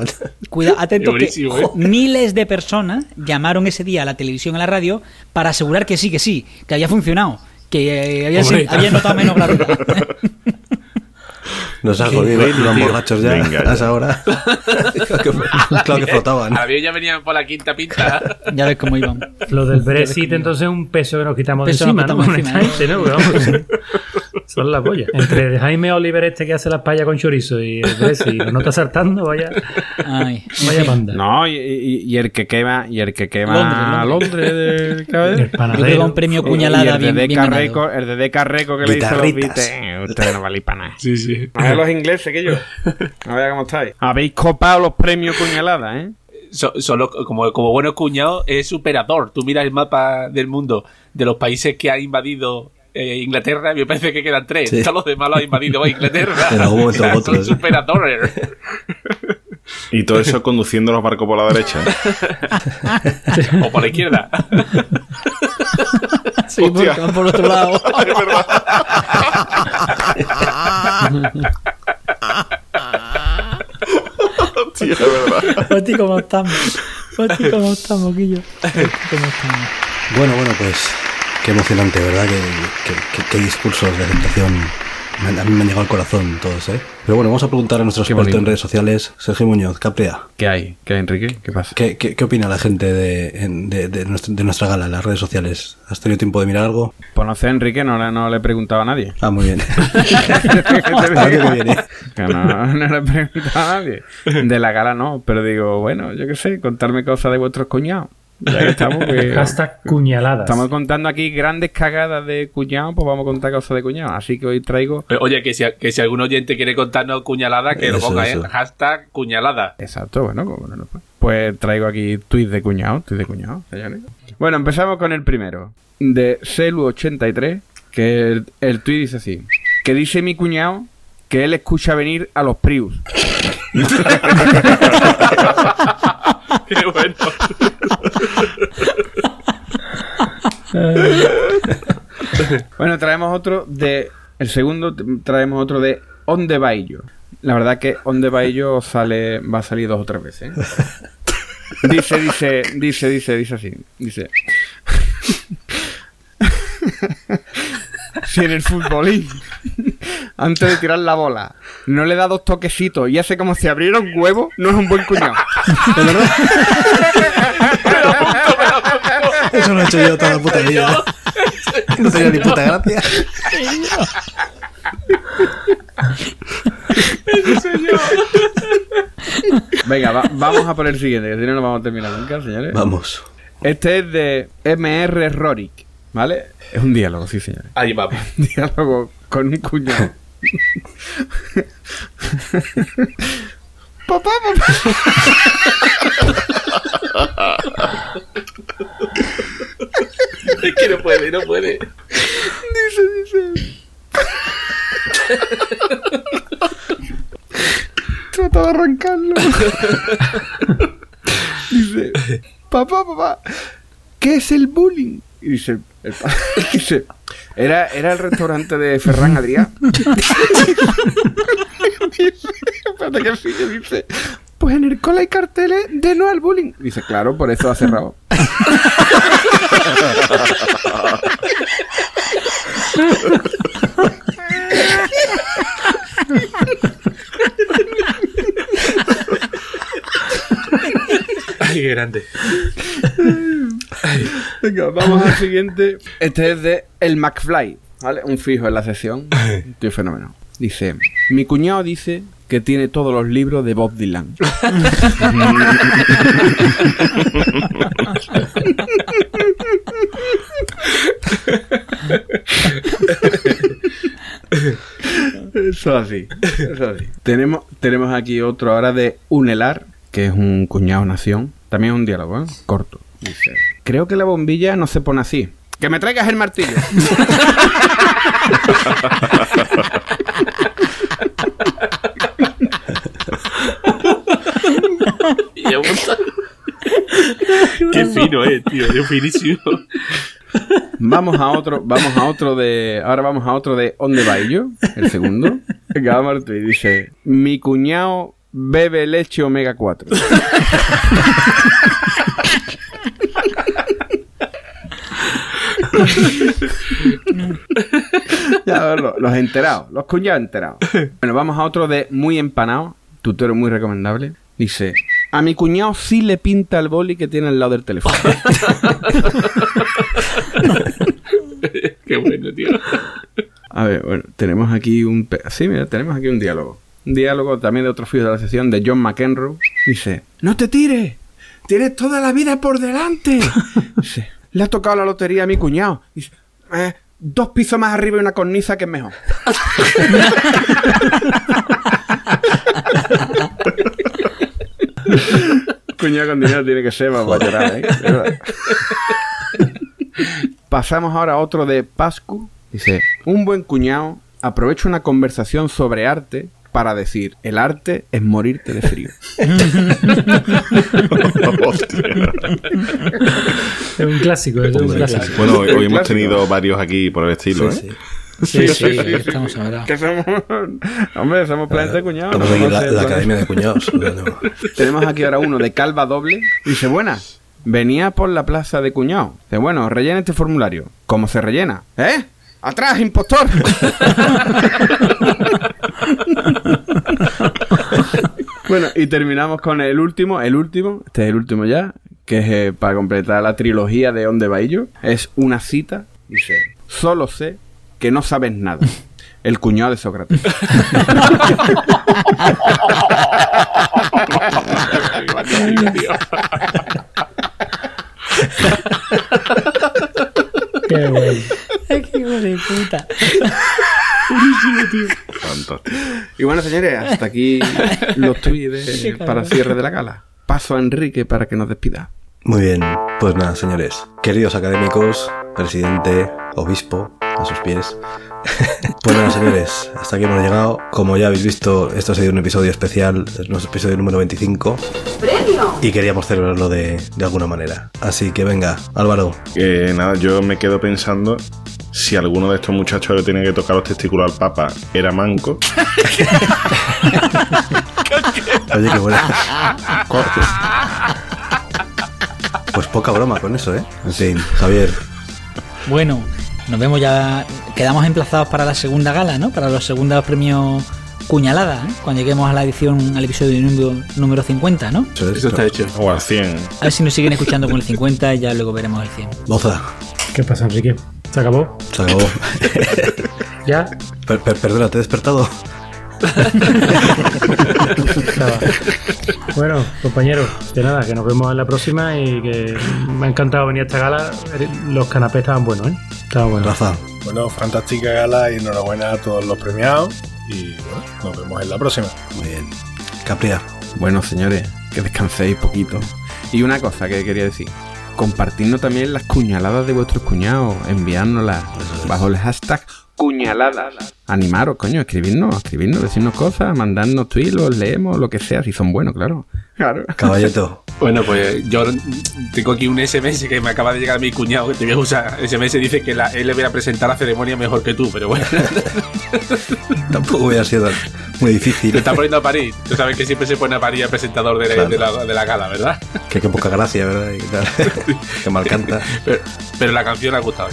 Cuida, atento que ¿eh? *laughs* miles de personas llamaron ese día a la televisión y a la radio para asegurar que sí, que sí, que había funcionado, que eh, había, Hombre, había notado menos gravedad. *laughs* Nos ha jodido los borrachos ya Venga, a ya. esa hora. *laughs* claro, que, claro que flotaban. A mí ya venían por la quinta pinta. ya ves cómo iban. Lo del Brexit, entonces, es un peso que nos quitamos Peso de nos encima, ¿no? quitamos Con encima, ¿no? *laughs* Son la polla. Entre Jaime Oliver este que hace las payas con chorizo y el Brexit, no está saltando, vaya, Ay, vaya fin. panda. No, y, y- y el que quema, y el que quema Londres, Londres, del El panadero. un premio Y cuñalada el bien, de bien el de Deca Reco que le hizo los Guitarritas. Beatles. Ustedes no valéis para nada. Sí, sí. A ver los ingleses que yo. A ver cómo estáis. Habéis copado los premios cuñalada, ¿eh? So- solo como, como buenos cuñados es superador. Tú miras el mapa del mundo de los países que ha invadido eh, Inglaterra, me parece que quedan tres. Sí. Todos los demás los ha invadido Inglaterra. *laughs* En algún momento O sea, u otro, son sí. superadores. Y todo eso conduciendo los barcos por la derecha. o por la izquierda. Sí, porque van por otro lado. Sí, *laughs* es verdad. Hostia, ¿cómo estamos? Hostia, ¿cómo estamos, Guillo? *laughs* Hostia, ¿cómo estamos? Bueno, bueno, pues qué emocionante, ¿verdad? Qué, qué- qué- qué discursos de aceptación. A mí me han llegado al corazón todos, ¿eh? Pero bueno, vamos a preguntar a nuestro experto en redes sociales, Sergio Muñoz, Caprea. ¿Qué hay? ¿Qué hay, Enrique? ¿Qué pasa? ¿Qué, qué, qué opina la gente de, en- de, de nuestra, de nuestra gala en las redes sociales? ¿Has tenido tiempo de mirar algo? Pues no sé, Enrique, no, le- no le he preguntado a nadie. Ah, muy bien. *laughs* ¿A qué viene? Que no, no le he preguntado a nadie. De la gala no, pero digo, bueno, yo qué sé, contarme cosas de vuestros cuñados. Ya que estamos, que- *laughs* Hashtag cuñaladas. Estamos contando aquí grandes cagadas de cuñado, pues vamos a contar cosas de cuñado. Así que hoy traigo. Eh, Oye, que si, que si algún oyente quiere contarnos cuñalada, que lo ponga eso. en hashtag cuñalada. Exacto, bueno, pues, bueno, no, pues. Pues traigo aquí tweets de cuñado, tweets de cuñado, señores. Bueno, empezamos con el primero. De Celu83, que el, el tweet dice así. Que dice mi cuñado que él escucha venir a los Prius. *laughs* Qué bueno. *laughs* *laughs* Bueno, traemos otro de. El segundo traemos otro de Onde Baillo. La verdad que Onde Baillo sale, va a salir dos o tres veces. ¿eh? *laughs* Dice, dice, dice, dice, dice así. Dice. *laughs* si en el futbolín, antes de tirar la bola, no le da dos toquecitos y hace como si abriera un huevo, no es un buen cuñado. ¿De verdad? Eso lo he hecho yo toda la puta vida. *laughs* No tenía ni puta gracia. Venga, va- vamos a por el siguiente, que si no, no vamos a terminar nunca, señores. Vamos. Este es de MR Rorik, ¿vale? Es un diálogo, sí, señores. Ahí. *laughs* Un diálogo con un cuñado. *laughs* papá, papá. Es que no puede, no puede. Dice, dice. Trata de arrancarlo. dice, papá, papá, ¿qué es el bullying? Y dice, *laughs* dice era, era el restaurante de Ferran Adrià. *laughs* dice, espérate que sigue, dice, pues en el cola hay carteles de no al bullying. Dice, claro, por eso ha cerrado. Ay, qué grande. Venga, vamos al siguiente. Este es de El McFly, ¿vale? Un fijo en la sesión. Tío fenómeno. Dice, mi cuñado dice que tiene todos los libros de Bob Dylan. *laughs* Eso así, eso así. Tenemos, tenemos aquí otro ahora de Unelar, que es un cuñado nación. También es un diálogo, ¿eh? Corto. Dice, creo que la bombilla no se pone así. ¡Que me traigas el martillo! *laughs* Qué fino es, tío. Es finísimo. Vamos a otro, vamos a otro de. Ahora vamos a otro de ¿Dónde va yo? El segundo. Vamos y dice: Mi cuñado bebe leche omega 4. *laughs* *laughs* ya, a ver, los, los enterados, los cuñados enterados. *laughs* Bueno, vamos a otro de muy empanado, tutor muy recomendable. Dice: A mi cuñado sí le pinta el boli que tiene al lado del teléfono. *laughs* Qué bueno, tío. A ver, bueno, tenemos aquí un... Sí, mira, tenemos aquí un diálogo. Un diálogo también de otro fijo de la sesión de John McEnroe. Dice, no te tires, tienes toda la vida por delante. Dice, le ha tocado la lotería a mi cuñado. "Eh, dos pisos más arriba y una cornisa que es mejor. *laughs* cuñado con dinero tiene que ser para llorar, ¿eh? Pasamos ahora a otro de Pascu. Dice, un buen cuñado aprovecha una conversación sobre arte para decir, el arte es morirte de frío. *laughs* Es un clásico, es un clásico. Bueno, hoy, hoy hemos tenido varios aquí por el estilo, Sí, ¿eh? Sí, *laughs* sí, estamos ahora. Que somos, hombre, somos planeta cuñados. No aquí en la, la academia de cuñados. *laughs* Tenemos aquí ahora uno de calva doble. Dice, buenas. Venía por la plaza de cuñado. Dice, bueno, rellena este formulario. ¿Cómo se rellena? ¿Eh? ¡Atrás, impostor! *laughs* bueno, y terminamos con el último, el último, este es el último ya, que es eh, para completar la trilogía de Onde Baillo. Es una cita, dice, solo sé que no sabes nada. *laughs* El cuñado de Sócrates. *laughs* Qué bueno. Qué hijo de puta. Fantástico. Y bueno, señores, hasta aquí los tweets para cierre de la gala. Paso a Enrique para que nos despida. Muy bien, pues nada, señores. Queridos académicos, presidente, obispo, a sus pies. *laughs* pues nada, señores, hasta aquí hemos llegado. Como ya habéis visto, esto ha sido un episodio especial, es nuestro episodio número 25. Y queríamos celebrarlo de, de alguna manera. Así que venga, Álvaro. Eh, nada, yo me quedo pensando si alguno de estos muchachos le tenía que tocar los testículos al Papa era manco. Oye, qué buena. Pues poca broma con eso, ¿eh? En fin, Javier. Bueno, nos vemos ya. Quedamos emplazados para la segunda gala, ¿no? Para los segundos premios Cuñalada, ¿eh? Cuando lleguemos a la edición, al episodio número, número 50, ¿no? Eso está hecho. O al 100. A ver si nos siguen escuchando con el 50 y ya luego veremos el 100. Boza. ¿Qué pasa, Enrique? ¿Se acabó? Se acabó. *laughs* ¿Ya? Per- per- perdona, te he despertado. *laughs* Bueno, compañeros, que nada, que nos vemos en la próxima y que me ha encantado venir a esta gala. Los canapés estaban buenos, ¿eh? Estaban buenos. Rafa. Bueno, fantástica gala y enhorabuena a todos los premiados. Y bueno, nos vemos en la próxima. Muy bien. Capria. Bueno, señores, que descanséis poquito. Y una cosa que quería decir. Compartidnos también las cuñaladas de vuestros cuñados. Enviárnoslas bajo el hashtag cuñaladas. Animaros, coño, escribirnos, escribirnos, decirnos cosas, mandarnos tweets, los leemos, lo que sea, si son buenos, claro. Claro. Caballeto. *laughs* Bueno, pues yo tengo aquí un SMS que me acaba de llegar a mi cuñado que te voy a usar. SMS dice que la, él le voy a presentar la ceremonia mejor que tú, pero bueno. *laughs* Tampoco hubiera sido muy difícil. Te está poniendo a París. Tú sabes que siempre se pone a París el presentador de, la- Claro. de la, de la gala, ¿verdad? Que qué poca gracia, ¿verdad? *laughs* Que mal canta. Pero, pero la canción ha gustado.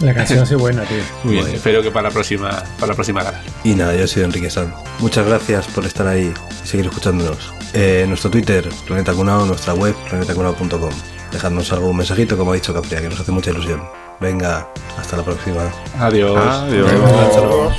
La canción ha sido buena, tío. *laughs* Muy bien, espero que para la próxima, para la próxima gala. Y nada, yo soy Enrique Sanz. Muchas gracias por estar ahí y seguir escuchándonos. Eh, nuestro Twitter, Planeta Cunao, nuestra web, planetacunao.com. Dejadnos algún mensajito, como ha dicho Capria, que nos hace mucha ilusión. Venga, hasta la próxima. Adiós. Adiós. Hasta luego.